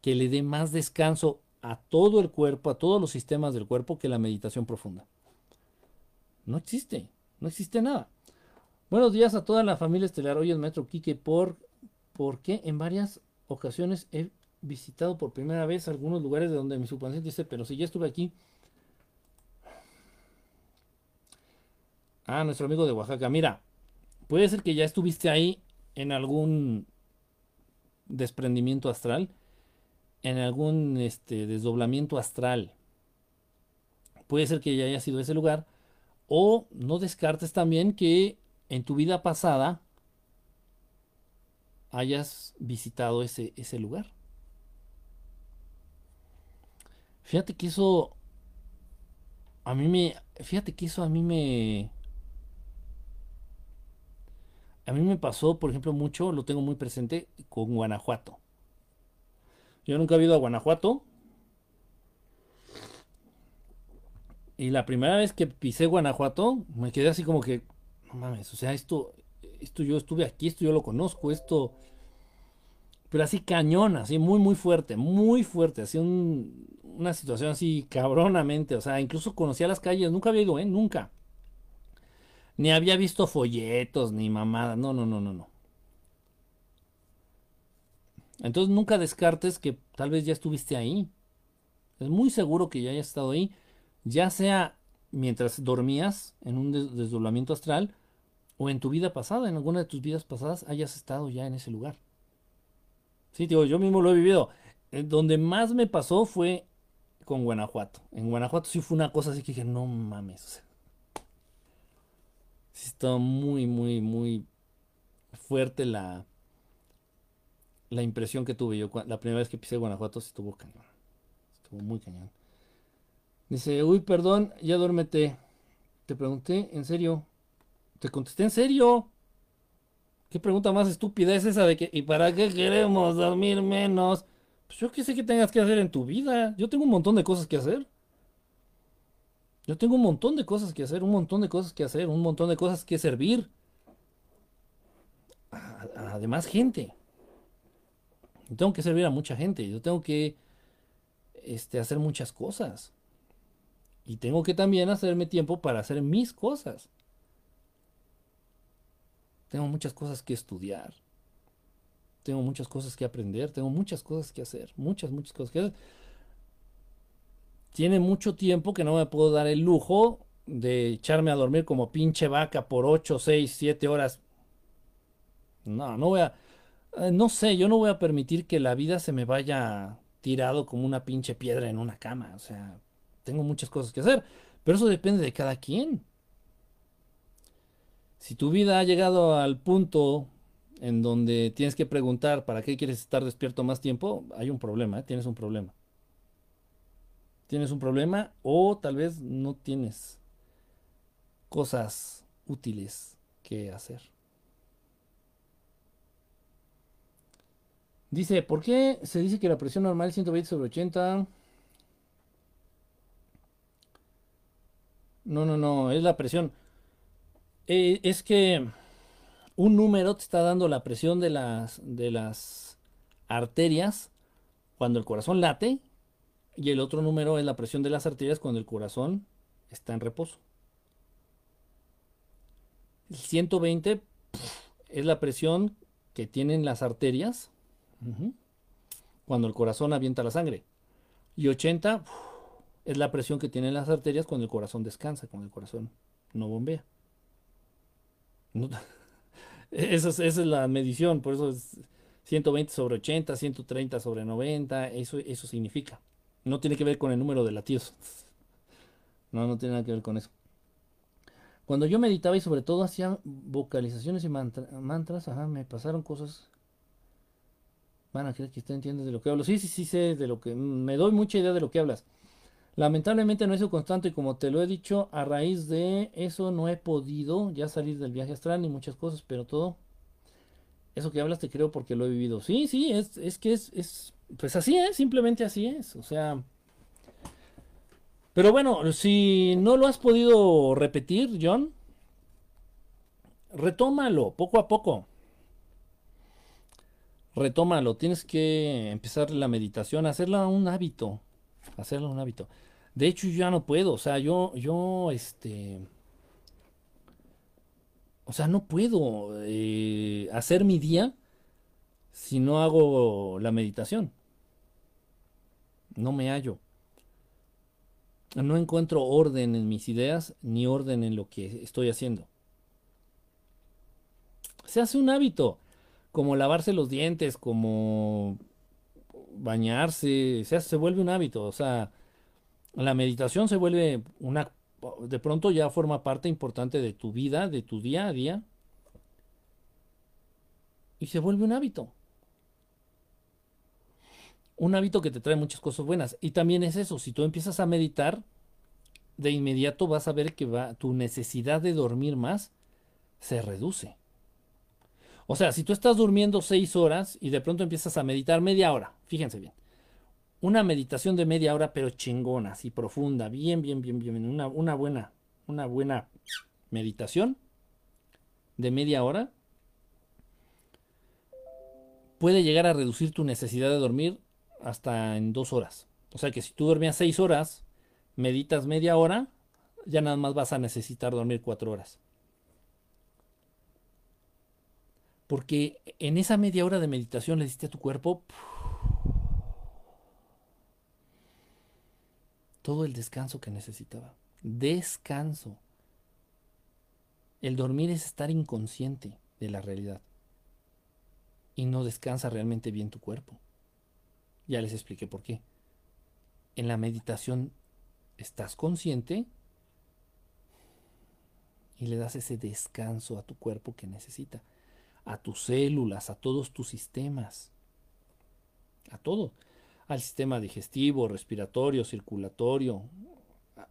Speaker 1: que le dé más descanso a todo el cuerpo, a todos los sistemas del cuerpo que la meditación profunda. No existe, no existe nada. Buenos días a toda la familia estelar. Hoy el maestro Quique por porque en varias ocasiones he visitado por primera vez algunos lugares de donde mi subconsciente dice, pero si ya estuve aquí. Ah, nuestro amigo de Oaxaca. Mira, puede ser que ya estuviste ahí en algún desprendimiento astral, en algún este, desdoblamiento astral. Puede ser que ya haya sido ese lugar. O no descartes también que en tu vida pasada hayas visitado ese, ese lugar. Fíjate que eso a mí me fíjate que eso a mí me a mí me pasó, por ejemplo, mucho, lo tengo muy presente con Guanajuato. Yo nunca he ido a Guanajuato. Y la primera vez que pisé Guanajuato, me quedé así como que, no mames, o sea, esto, esto yo estuve aquí, esto yo lo conozco, esto, pero así cañón, así muy, muy fuerte, muy fuerte, así una situación así cabronamente, o sea, incluso conocía las calles, nunca había ido, ¿eh? Nunca. Ni había visto folletos, ni mamada, no, no, no, no, no. Entonces nunca descartes que tal vez ya estuviste ahí. Es muy seguro que ya hayas estado ahí, ya sea mientras dormías en un desdoblamiento astral o en tu vida pasada, en alguna de tus vidas pasadas hayas estado ya en ese lugar. Sí, digo, yo mismo lo he vivido. Eh, donde más me pasó fue con Guanajuato. En Guanajuato sí fue una cosa así que dije, no mames. sí estaba muy, muy, muy fuerte la, la impresión que tuve yo. La primera vez que pisé Guanajuato sí estuvo cañón. Estuvo muy cañón. Dice, uy, perdón, ya duérmete. Te pregunté, ¿en serio? Te contesté, ¿en serio? ¿Qué pregunta más estúpida es esa de que, ¿y para qué queremos dormir menos? Pues yo qué sé que tengas que hacer en tu vida. Yo tengo un montón de cosas que hacer. Yo tengo un montón de cosas que hacer, un montón de cosas que hacer, un montón de cosas que servir. Además, gente. Tengo que servir a mucha gente. Yo tengo que este, hacer muchas cosas. Y tengo que también hacerme tiempo para hacer mis cosas. Tengo muchas cosas que estudiar. Tengo muchas cosas que aprender. Tengo muchas cosas que hacer. Muchas, muchas cosas que hacer. Tiene mucho tiempo que no me puedo dar el lujo de echarme a dormir como pinche vaca por 8, 6, 7 horas. No, no voy a... Eh, no sé, yo no voy a permitir que la vida se me vaya tirado como una pinche piedra en una cama. O sea, tengo muchas cosas que hacer. Pero eso depende de cada quien. Si tu vida ha llegado al punto en donde tienes que preguntar para qué quieres estar despierto más tiempo, hay un problema, ¿eh? tienes un problema. Tienes un problema o tal vez no tienes cosas útiles que hacer. Dice, ¿por qué se dice que la presión normal es 120 sobre 80? No, no, no, es la presión. Eh, es que un número te está dando la presión de las, de las arterias cuando el corazón late y el otro número es la presión de las arterias cuando el corazón está en reposo. El 120 es la presión que tienen las arterias cuando el corazón avienta la sangre. Y 80 es la presión que tienen las arterias cuando el corazón descansa, cuando el corazón no bombea. esa, es, la medición, por eso es 120 sobre 80, 130 sobre 90, eso, eso significa. No tiene que ver con el número de latidos. No, no tiene nada que ver con eso. Cuando yo meditaba y sobre todo hacía vocalizaciones y mantras, ajá, me pasaron cosas. Van a creer que usted entiende de lo que hablo. Sí, sí, sí sé de lo que... Me doy mucha idea de lo que hablas. Lamentablemente no es constante y como te lo he dicho, a raíz de eso no he podido ya salir del viaje astral ni muchas cosas, pero todo eso que hablas te creo porque lo he vivido. Sí, sí, es, es que es, es, pues así es, simplemente así es. O sea, pero bueno, si no lo has podido repetir, John, retómalo poco a poco. Retómalo, tienes que empezar la meditación, hacerla un hábito, hacerla un hábito. De hecho, yo ya no puedo. O sea, yo, yo, este. O sea, no puedo eh, hacer mi día si no hago la meditación? No me hallo. No encuentro orden en mis ideas ni orden en lo que estoy haciendo. Se hace un hábito, como lavarse los dientes, como bañarse, se, se vuelve un hábito. O sea, la meditación se vuelve una, de pronto ya forma parte importante de tu vida, de tu día a día, y se vuelve un hábito. Un hábito que te trae muchas cosas buenas. Y también es eso, si tú empiezas a meditar, de inmediato vas a ver que va, tu necesidad de dormir más se reduce. O sea, si tú estás durmiendo seis horas y de pronto empiezas a meditar media hora, fíjense bien, una meditación de media hora, pero chingona, así profunda, bien, bien, bien, bien, una, buena, una buena meditación de media hora, puede llegar a reducir tu necesidad de dormir hasta en dos horas. O sea que si tú dormías seis horas, meditas media hora, ya nada más vas a necesitar dormir cuatro horas. Porque en esa media hora de meditación le diste a tu cuerpo todo el descanso que necesitaba. Descanso. El dormir es estar inconsciente de la realidad. Y no descansa realmente bien tu cuerpo. Ya les expliqué por qué. En la meditación estás consciente y le das ese descanso a tu cuerpo que necesita, a tus células, a todos tus sistemas, a todo, al sistema digestivo, respiratorio, circulatorio,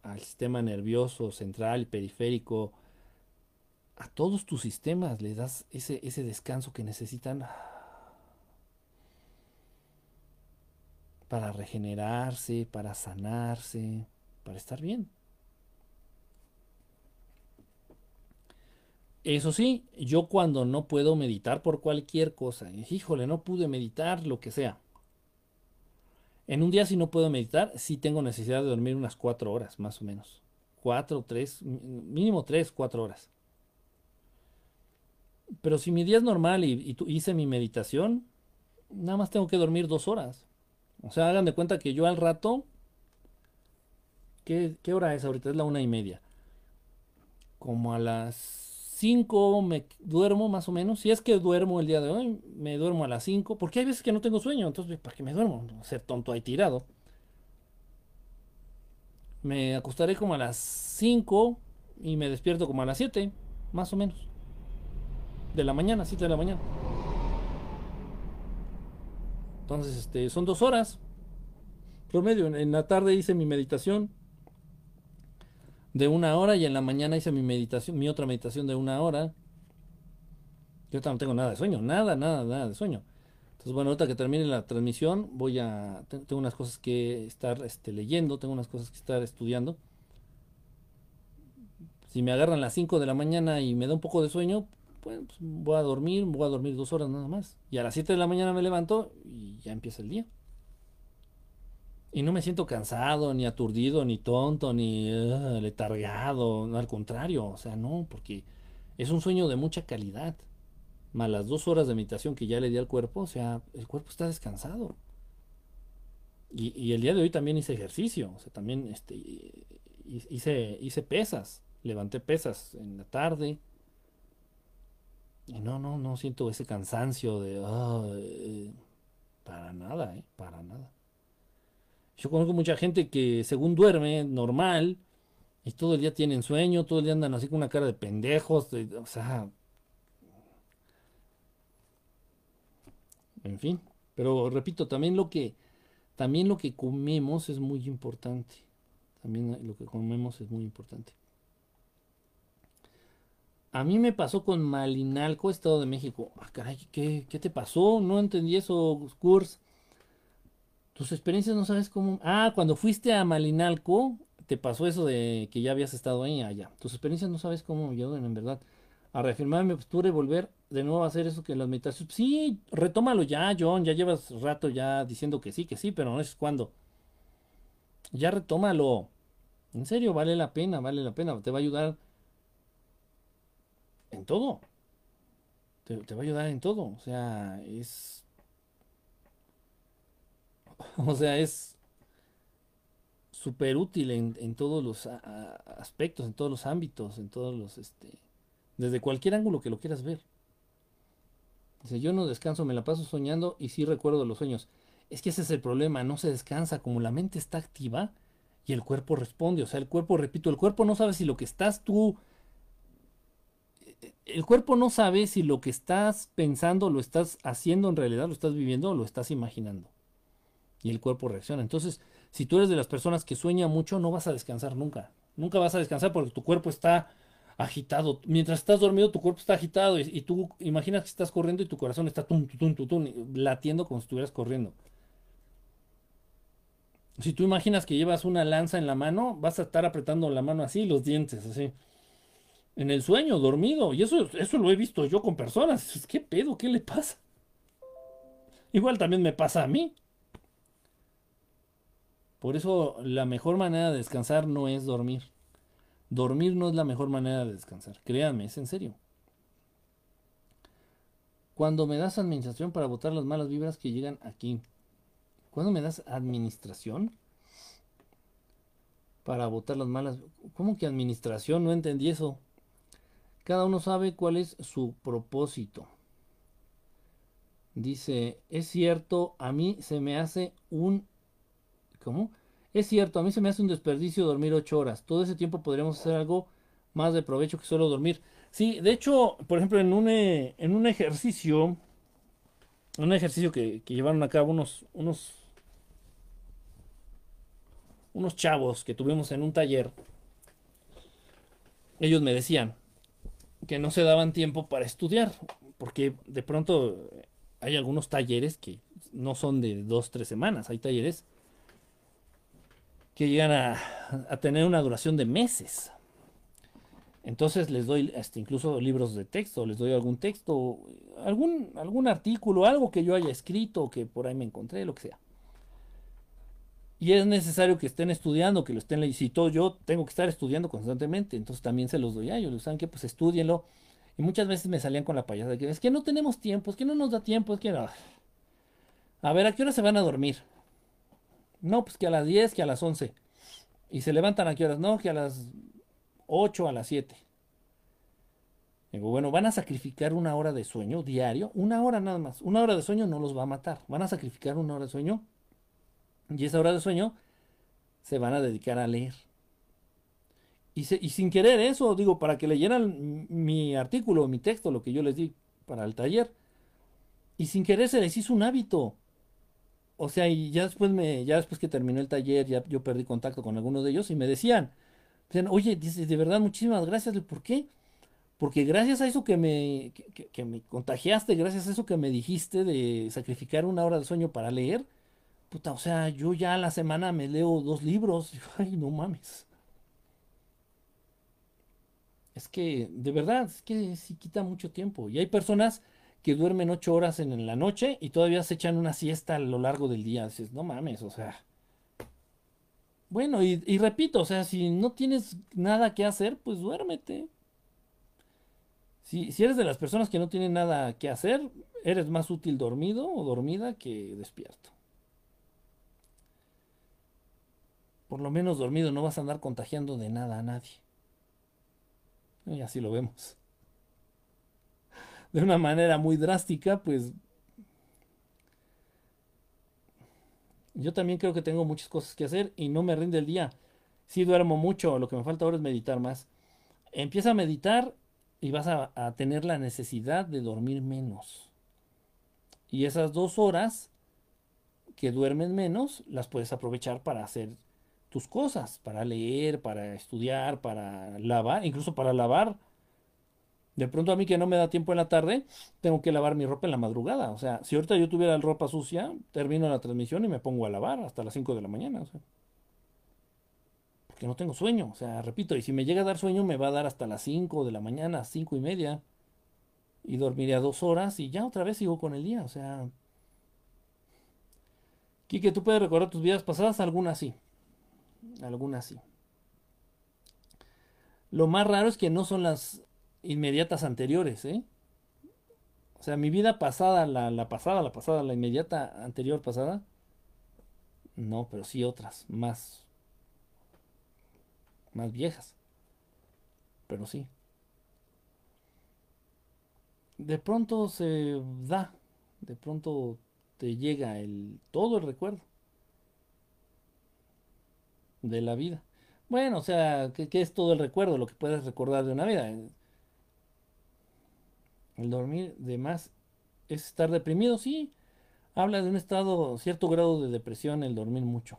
Speaker 1: al sistema nervioso central, periférico, a todos tus sistemas le das ese, ese descanso que necesitan para regenerarse, para sanarse, para estar bien. Eso sí, yo cuando no puedo meditar por cualquier cosa, híjole, no pude meditar, lo que sea. En un día si no puedo meditar, sí tengo necesidad de dormir unas cuatro horas, más o menos. Cuatro, tres, mínimo tres, cuatro horas. Pero si mi día es normal y, hice mi meditación, nada más tengo que dormir dos horas. O sea, hagan de cuenta que yo al rato ¿Qué, hora es ahorita? Es la una y media. Como a las 5 me duermo más o menos. Si es que duermo el día de hoy, me duermo a las 5. Porque hay veces que no tengo sueño. Entonces, ¿para qué me duermo? Ser tonto ahí tirado. Me acostaré como a las 5 y me despierto como a las 7, más o menos. De la mañana, 7 de la mañana. Entonces, este, son dos horas. Promedio, en la tarde hice mi meditación de una hora y en la mañana hice mi meditación, mi otra meditación de una hora. Yo no tengo nada de sueño, nada, nada, nada de sueño. Entonces, bueno, ahorita que termine la transmisión, voy a. Tengo unas cosas que estar este, leyendo, tengo unas cosas que estar estudiando. Si me agarran las 5 de la mañana y me da un poco de sueño, pues voy a dormir, voy a dormir dos horas nada más. Y a las 7 de la mañana me levanto y ya empieza el día. Y no me siento cansado, ni aturdido, ni tonto, ni uh, letargado, no, al contrario, o sea, no, porque es un sueño de mucha calidad. Más las dos horas de meditación que ya le di al cuerpo, o sea, el cuerpo está descansado. Y, el día de hoy también hice ejercicio, o sea, también este, hice, hice pesas, levanté pesas en la tarde. Y no, no, no siento ese cansancio de... Uh, para nada, ¿eh? Para nada. Yo conozco mucha gente que según duerme normal y todo el día tienen sueño, todo el día andan así con una cara de pendejos, o sea, en fin. Pero repito, también lo que también lo que comemos es muy importante. También lo que comemos es muy importante. A mí me pasó con Malinalco, Estado de México. Ah, caray, ¿qué, ¿qué, te pasó? No entendí eso, Kurs. Tus experiencias no sabes cómo. Ah, cuando fuiste a Malinalco, te pasó eso de que ya habías estado ahí allá. Tus experiencias no sabes cómo me ayudan en verdad a reafirmar mi postura y volver de nuevo a hacer eso que las meditaciones. Sí, retómalo ya, John. Ya llevas rato ya diciendo que sí, que sí, pero no es cuándo. Ya retómalo. En serio, vale la pena, vale la pena. Te va a ayudar en todo. Te, te va a ayudar en todo. O sea, es O sea, es súper útil en, todos los aspectos, en todos los ámbitos, en todos los, este, desde cualquier ángulo que lo quieras ver. Dice, yo no descanso, me la paso soñando y sí recuerdo los sueños. Es que ese es el problema, no se descansa, como la mente está activa y el cuerpo responde, o sea, el cuerpo, repito, el cuerpo no sabe si lo que estás tú, el cuerpo no sabe si lo que estás pensando lo estás haciendo en realidad, lo estás viviendo o lo estás imaginando. Y el cuerpo reacciona. Entonces, si tú eres de las personas que sueña mucho, no vas a descansar nunca. Nunca vas a descansar porque tu cuerpo está agitado. Mientras estás dormido, tu cuerpo está agitado y, tú imaginas que estás corriendo y tu corazón está tum, latiendo como si estuvieras corriendo. Si tú imaginas que llevas una lanza en la mano, vas a estar apretando la mano así, los dientes, así. En el sueño, dormido. Y eso, eso lo he visto yo con personas. ¿Qué pedo? ¿Qué le pasa? Igual también me pasa a mí. Por eso la mejor manera de descansar no es dormir. Dormir no es la mejor manera de descansar. Créanme, es en serio. Cuando me das administración para botar las malas vibras que llegan aquí. ¿Cuándo me das administración? Para botar las malas. ¿Cómo que administración? No entendí eso. Cada uno sabe cuál es su propósito. Dice, es cierto, a mí se me hace un... Es cierto, a mí se me hace un desperdicio dormir ocho horas. Todo ese tiempo podríamos hacer algo más de provecho que solo dormir. Sí, de hecho, por ejemplo, en un, eh, en un ejercicio, un ejercicio que, que llevaron a cabo unos, unos, unos chavos que tuvimos en un taller, ellos me decían que no se daban tiempo para estudiar, porque de pronto hay algunos talleres que no son de dos, tres semanas, hay talleres que llegan a, tener una duración de meses. Entonces les doy hasta incluso libros de texto, les doy algún texto, algún, algún artículo, algo que yo haya escrito, que por ahí me encontré, lo que sea. Y es necesario que estén estudiando, que lo estén leyendo. Si todo yo tengo que estar estudiando constantemente, entonces también se los doy a ellos. Les saben que pues estudienlo. Y muchas veces me salían con la payasa de que es que no tenemos tiempo, es que no nos da tiempo, es que no. A ver, ¿a qué hora se van a dormir? No, pues que a las 10, que a las 11. Y se levantan a qué horas? No, que a las 8, a las 7. Digo, bueno, van a sacrificar una hora de sueño diario, una hora nada más. Una hora de sueño no los va a matar. Van a sacrificar una hora de sueño. Y esa hora de sueño se van a dedicar a leer. Y, y sin querer eso, digo, para que leyeran mi artículo, mi texto, lo que yo les di para el taller. Y sin querer se les hizo un hábito. O sea, y ya después me, ya después que terminó el taller, ya yo perdí contacto con algunos de ellos y me decían, decían oye, de verdad, muchísimas gracias. ¿Por qué? Porque gracias a eso que me, que, me contagiaste, gracias a eso que me dijiste de sacrificar una hora de sueño para leer, puta, o sea, yo ya a la semana me leo dos libros. Ay, no mames. Es que, de verdad, es que sí quita mucho tiempo. Y hay personas que duermen ocho horas en, la noche y todavía se echan una siesta a lo largo del día. Dices, no mames, o sea. Bueno, y, repito, o sea, si no tienes nada que hacer, pues duérmete. Si, si eres de las personas que no tienen nada que hacer, eres más útil dormido o dormida que despierto. Por lo menos dormido no vas a andar contagiando de nada a nadie. Y así lo vemos de una manera muy drástica, pues yo también creo que tengo muchas cosas que hacer y no me rinde el día. Si duermo mucho, lo que me falta ahora es meditar más. Empieza a meditar y vas a, a tener la necesidad de dormir menos. Y esas dos horas que duermes menos, las puedes aprovechar para hacer tus cosas, para leer, para estudiar, para lavar, incluso para lavar de pronto a mí que no me da tiempo en la tarde, tengo que lavar mi ropa en la madrugada. O sea, si ahorita yo tuviera ropa sucia, termino la transmisión y me pongo a lavar hasta las 5 de la mañana. O sea, porque no tengo sueño. O sea, repito, y si me llega a dar sueño, me va a dar hasta las 5 de la mañana, 5 y media. Y dormiré a dos horas y ya otra vez sigo con el día. O sea, Quique, ¿tú puedes recordar tus vidas pasadas? Algunas sí. Algunas sí. Lo más raro es que no son las inmediatas anteriores, ¿eh? O sea, mi vida pasada, la, pasada, la pasada, la inmediata anterior pasada, No, pero sí otras, más, más viejas. Pero sí. De pronto se da, de pronto te llega el todo el recuerdo de la vida. Bueno, o sea, ¿qué, es todo el recuerdo? Lo que puedes recordar de una vida. El dormir de más es estar deprimido, sí. Habla de un estado, cierto grado de depresión el dormir mucho,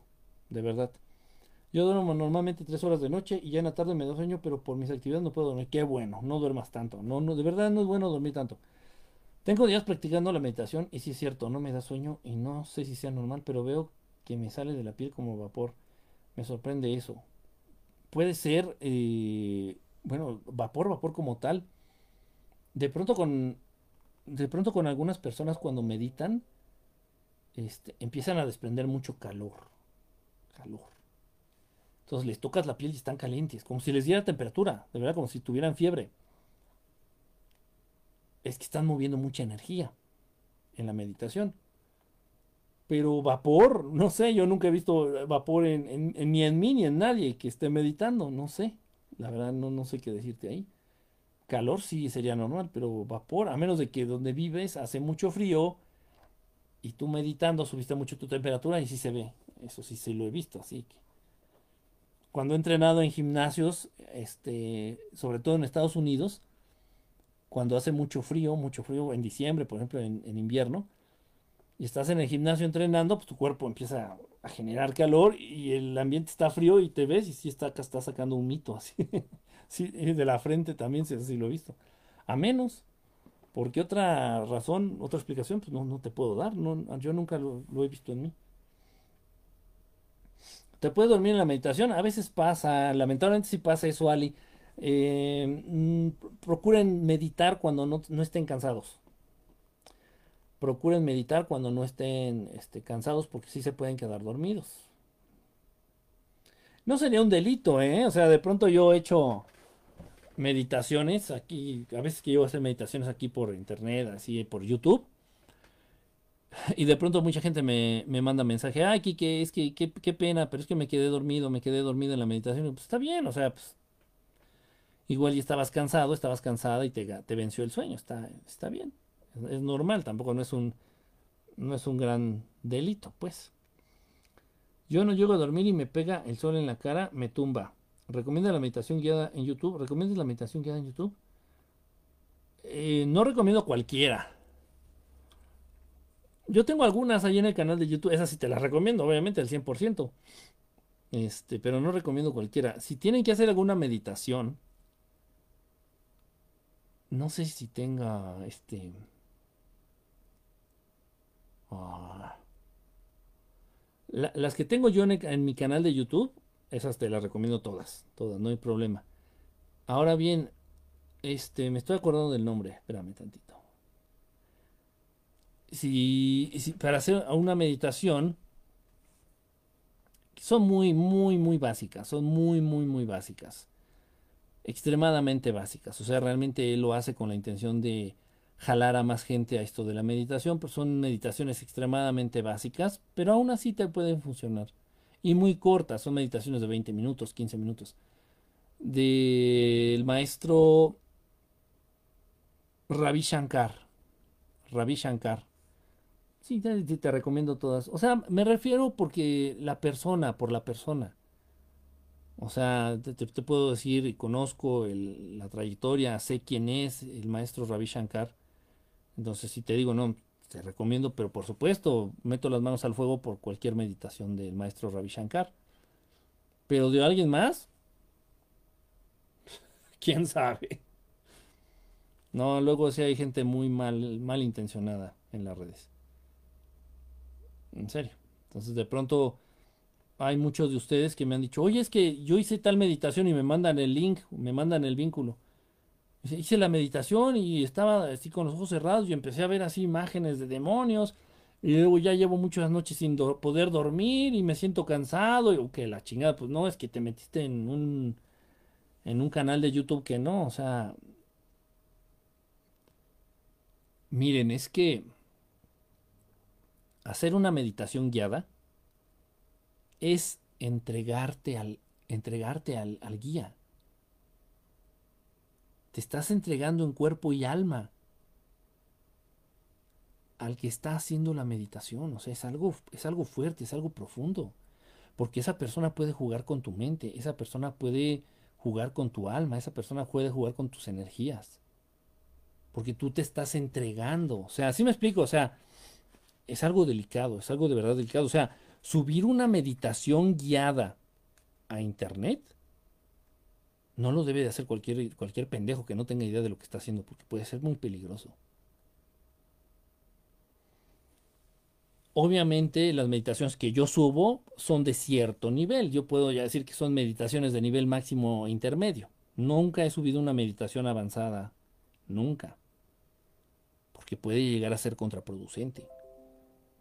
Speaker 1: de verdad. Yo duermo normalmente tres horas de noche y ya en la tarde me da sueño, pero por mis actividades no puedo dormir. Qué bueno, no duermas tanto. No, no, de verdad no es bueno dormir tanto. Tengo días practicando la meditación y sí es cierto, no me da sueño y no sé si sea normal, pero veo que me sale de la piel como vapor. Me sorprende eso. Puede ser, eh, bueno, vapor, vapor como tal. De pronto con, de pronto con algunas personas cuando meditan, este, empiezan a desprender mucho calor. Calor. Entonces les tocas la piel y están calientes, como si les diera temperatura, de verdad, como si tuvieran fiebre. Es que están moviendo mucha energía en la meditación. Pero vapor, no sé, yo nunca he visto vapor en, ni en mí ni en nadie que esté meditando, no sé. La verdad no, no sé qué decirte ahí. Calor sí sería normal, pero vapor, a menos de que donde vives hace mucho frío y tú meditando subiste mucho tu temperatura y sí se ve. Eso sí se lo he visto, así que cuando he entrenado en gimnasios, este, sobre todo en Estados Unidos, cuando hace mucho frío, mucho frío en diciembre, por ejemplo, en, invierno, y estás en el gimnasio entrenando, pues tu cuerpo empieza a generar calor y el ambiente está frío y te ves y sí está, está sacando un mito así. sí, de la frente también, sí, lo he visto. A menos, porque otra razón, otra explicación, pues no, no te puedo dar. No, yo nunca lo he visto en mí. ¿Te puedes dormir en la meditación? A veces pasa, lamentablemente sí pasa eso, Ali. Eh, mm, procuren meditar cuando no, estén cansados. Procuren meditar cuando no estén este, cansados porque sí se pueden quedar dormidos. No sería un delito, ¿eh? O sea, de pronto yo he hecho meditaciones aquí, a veces que yo hacer meditaciones aquí por internet, así por YouTube y de pronto mucha gente me, manda mensaje, ay, Kike, es que qué, pena, pero es que me quedé dormido, me quedé dormido en la meditación. pues está bien, o sea, pues igual ya estabas cansado, estabas cansada y te, te venció el sueño, está, está bien. Es, normal, tampoco no es un no es un gran delito, pues. Yo no llego a dormir y me pega el sol en la cara, me tumba. ¿Recomienda la meditación guiada en YouTube? ¿Recomiendas la meditación guiada en YouTube? Eh, no recomiendo cualquiera. Yo tengo algunas ahí en el canal de YouTube, esas sí te las recomiendo, obviamente, al 100%. Este, pero no recomiendo cualquiera. Si tienen que hacer alguna meditación, no sé si tenga este. Ah, las que tengo yo en, en, mi canal de YouTube, esas te las recomiendo todas, todas, no hay problema. Ahora bien, este, me estoy acordando del nombre, espérame tantito si, para hacer una meditación son muy, muy, muy básicas, son muy, muy, muy básicas, extremadamente básicas. O sea, realmente él lo hace con la intención de jalar a más gente a esto de la meditación, pues son meditaciones extremadamente básicas, pero aún así te pueden funcionar. Y muy cortas, son meditaciones de 20 minutos, 15 minutos. Del maestro Ravi Shankar. Ravi Shankar. Sí, te, recomiendo todas. O sea, me refiero porque la persona, por la persona. O sea, te, puedo decir, y conozco la trayectoria, sé quién es el maestro Ravi Shankar. Entonces, si te digo, no, te recomiendo, pero por supuesto, meto las manos al fuego por cualquier meditación del maestro Ravi Shankar. Pero de alguien más, quién sabe. No, luego sí hay gente muy mal, mal intencionada en las redes. En serio. Entonces de pronto hay muchos de ustedes que me han dicho, oye, es que yo hice tal meditación y me mandan el link, me mandan el vínculo. Hice la meditación y estaba así con los ojos cerrados y empecé a ver así imágenes de demonios. Y luego ya llevo muchas noches sin poder dormir y me siento cansado. Y que la chingada, pues no, es que te metiste en un, en un canal de YouTube que no, o sea. Miren, es que hacer una meditación guiada es entregarte al, entregarte al, al guía. Te estás entregando en cuerpo y alma al que está haciendo la meditación. O sea, es algo, es algo fuerte, es algo profundo. Porque esa persona puede jugar con tu mente, esa persona puede jugar con tu alma, esa persona puede jugar con tus energías. Porque tú te estás entregando. O sea, así me explico, o sea, es algo delicado, es algo de verdad delicado. O sea, subir una meditación guiada a internet no lo debe de hacer cualquier, cualquier pendejo que no tenga idea de lo que está haciendo, porque puede ser muy peligroso. Obviamente las meditaciones que yo subo son de cierto nivel. Yo puedo ya decir que son meditaciones de nivel máximo intermedio. Nunca he subido una meditación avanzada. Nunca. Porque puede llegar a ser contraproducente.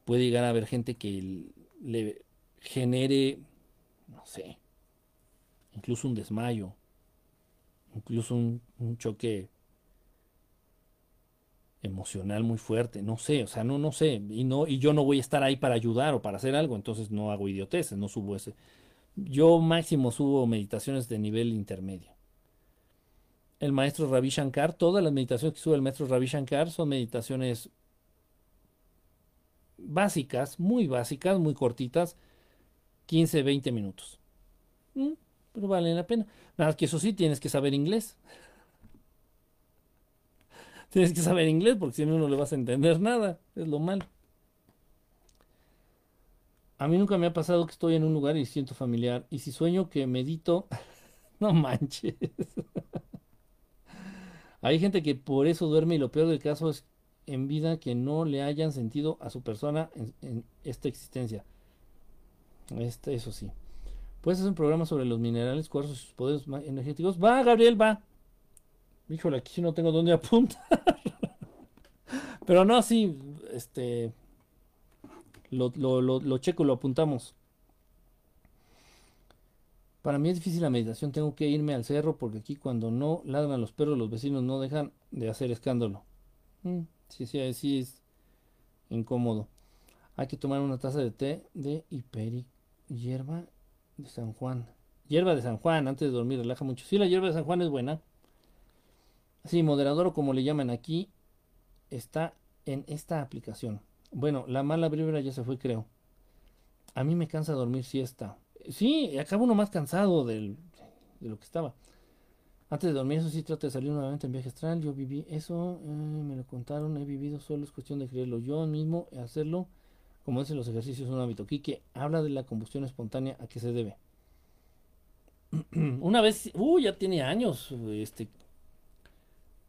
Speaker 1: Puede llegar a haber gente que le genere, no sé, incluso un desmayo, incluso un, choque emocional muy fuerte, no sé, o sea, no, no sé, y no, y yo no voy a estar ahí para ayudar o para hacer algo, entonces no hago idioteces, no subo ese. Yo máximo subo meditaciones de nivel intermedio. El maestro Ravi Shankar, todas las meditaciones que sube el maestro Ravi Shankar son meditaciones básicas, muy básicas, muy cortitas, 15, 20 minutos. Mm, pero vale la pena. Nada que eso sí, tienes que saber inglés. Tienes que saber inglés porque si no, no le vas a entender nada. Es lo malo. A mí nunca me ha pasado que estoy en un lugar y siento familiar. Y si sueño que medito, no manches. Hay gente que por eso duerme y lo peor del caso es en vida que no le hayan sentido a su persona en, esta existencia. Este, eso sí. Puedes hacer un programa sobre los minerales, cuarzos y sus poderes energéticos. Va, Gabriel, va. Híjole, aquí no tengo dónde apuntar. Pero no, sí, este. Lo, lo, lo, checo, lo apuntamos. Para mí es difícil la meditación, tengo que irme al cerro porque aquí cuando no ladran los perros los vecinos no dejan de hacer escándalo. Mm, sí, sí, sí es incómodo. Hay que tomar una taza de té de hiperi hierba de San Juan. Hierba de San Juan, antes de dormir, relaja mucho. Sí, la hierba de San Juan es buena. Sí, moderador o como le llaman aquí, está en esta aplicación. Bueno, la mala vibra ya se fue, creo. A mí me cansa dormir siesta. Sí, acabo uno más cansado de lo que estaba. Antes de dormir, eso sí, trato de salir nuevamente en viaje astral. Yo viví eso, eh, me lo contaron, he vivido solo, es cuestión de creerlo yo mismo, hacerlo. Como dicen los ejercicios, un hábito. que habla de la combustión espontánea, ¿a qué se debe? Una vez, uh, ya tiene años, este,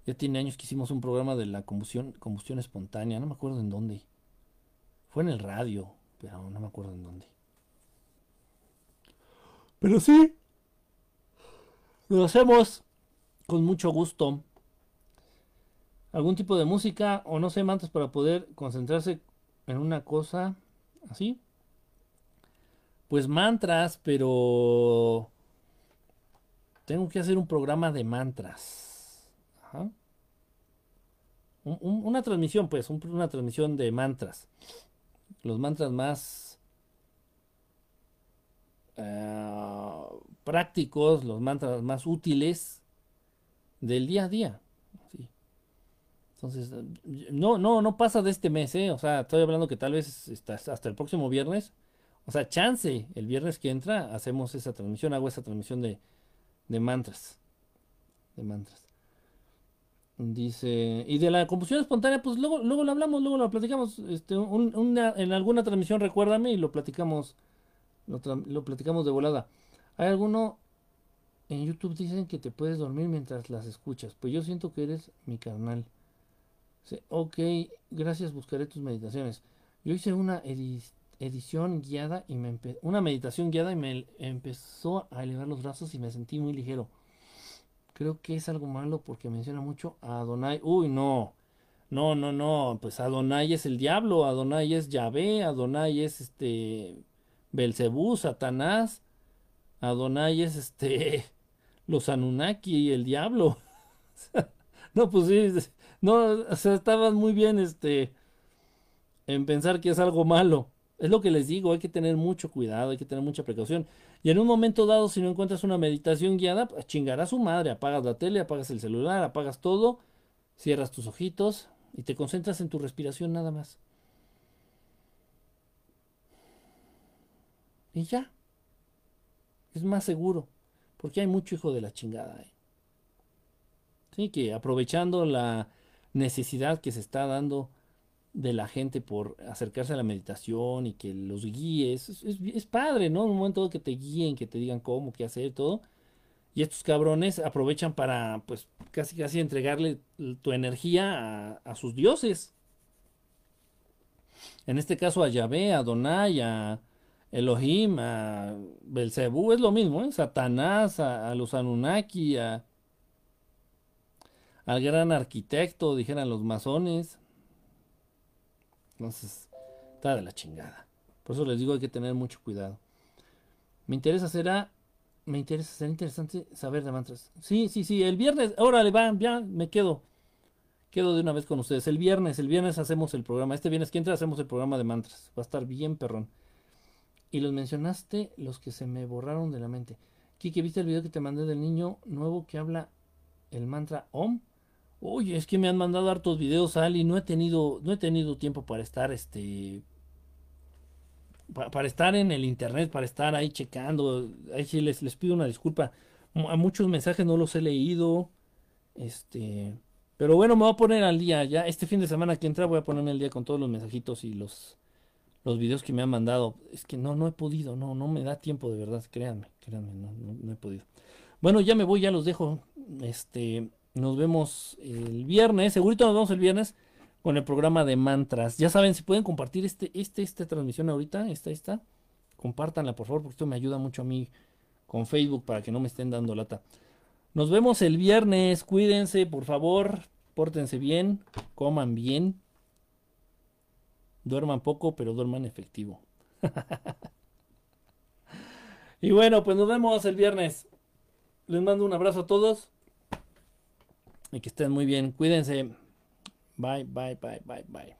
Speaker 1: ya tiene años que hicimos un programa de la combustión, combustión espontánea, no me acuerdo en dónde. Fue en el radio, pero no me acuerdo en dónde. Pero sí, lo hacemos con mucho gusto. Algún tipo de música o no sé, mantas para poder concentrarse en una cosa así. Pues mantras, pero tengo que hacer un programa de mantras una transmisión, pues, una transmisión de mantras. Los mantras más eh, prácticos, los mantras más útiles del día a día. Entonces, no, no, no pasa de este mes, ¿eh? O sea, estoy hablando que tal vez hasta el próximo viernes. O sea, chance, el viernes que entra, hacemos esa transmisión, hago esa transmisión de, de mantras. De mantras. Dice, y de la combustión espontánea, pues luego, luego lo hablamos, luego lo platicamos. Este, en alguna transmisión, recuérdame, y lo platicamos, lo, platicamos de volada. Hay alguno en YouTube dicen que te puedes dormir mientras las escuchas. Pues yo siento que eres mi carnal. Ok, gracias, buscaré tus meditaciones. Yo hice una edición guiada y me una meditación guiada y me empezó a elevar los brazos y me sentí muy ligero. Creo que es algo malo porque menciona mucho a Adonai. Uy, no. No, no, no. Pues Adonai es el diablo. Adonai es Yahvé. Adonai es este. Belcebú, Satanás. Adonai es este. Los Anunnaki y el diablo. no, pues sí. No, o sea, estabas muy bien este. En pensar que es algo malo. Es lo que les digo, hay que tener mucho cuidado, hay que tener mucha precaución. Y en un momento dado, si no encuentras una meditación guiada, pues chingará su madre, apagas la tele, apagas el celular, apagas todo, cierras tus ojitos y te concentras en tu respiración nada más. Y ya. Es más seguro, porque hay mucho hijo de la chingada. ¿eh? Sí, que aprovechando la necesidad que se está dando de la gente por acercarse a la meditación y que los guíes. Es, padre, ¿no? En un momento que te guíen, que te digan cómo, qué hacer, todo. Y estos cabrones aprovechan para, pues, casi casi entregarle tu energía a, sus dioses. En este caso a Yahvé, a Donai, a Elohim, a Belzebú, es lo mismo, ¿eh? Satanás, a los Anunnaki, a, al gran arquitecto, dijeran los masones. Entonces, está de la chingada. Por eso les digo, hay que tener mucho cuidado. Me interesa, será, me interesa, será interesante saber de mantras. Sí, sí, sí, el viernes, órale, va, ya me quedo. Quedo de una vez con ustedes. El viernes, el viernes hacemos el programa. Este viernes que entra hacemos el programa de mantras. Va a estar bien perrón. Y los mencionaste, los que se me borraron de la mente. Kike, ¿viste el video que te mandé del niño nuevo que habla el mantra OM? Oye, es que me han mandado hartos videos, Ali, no he tenido, no he tenido tiempo para estar, este, para, estar en el internet, para estar ahí checando. Ahí sí les, les pido una disculpa. A muchos mensajes no los he leído. Este, pero bueno, me voy a poner al día. Ya este fin de semana que entra voy a ponerme al día con todos los mensajitos y los, los videos que me han mandado. Es que no, no he podido, no, no me da tiempo de verdad, créanme, créanme, no, no, no he podido. Bueno, ya me voy, ya los dejo. Este, nos vemos el viernes, segurito nos vemos el viernes con el programa de mantras. Ya saben, si pueden compartir este, este, esta transmisión ahorita, esta, esta, compártanla por favor, porque esto me ayuda mucho a mí con Facebook para que no me estén dando lata. Nos vemos el viernes, cuídense, por favor, pórtense bien, coman bien, duerman poco, pero duerman efectivo. y bueno, pues nos vemos el viernes. Les mando un abrazo a todos y que estén muy bien. Cuídense. Bye, bye, bye, bye, bye.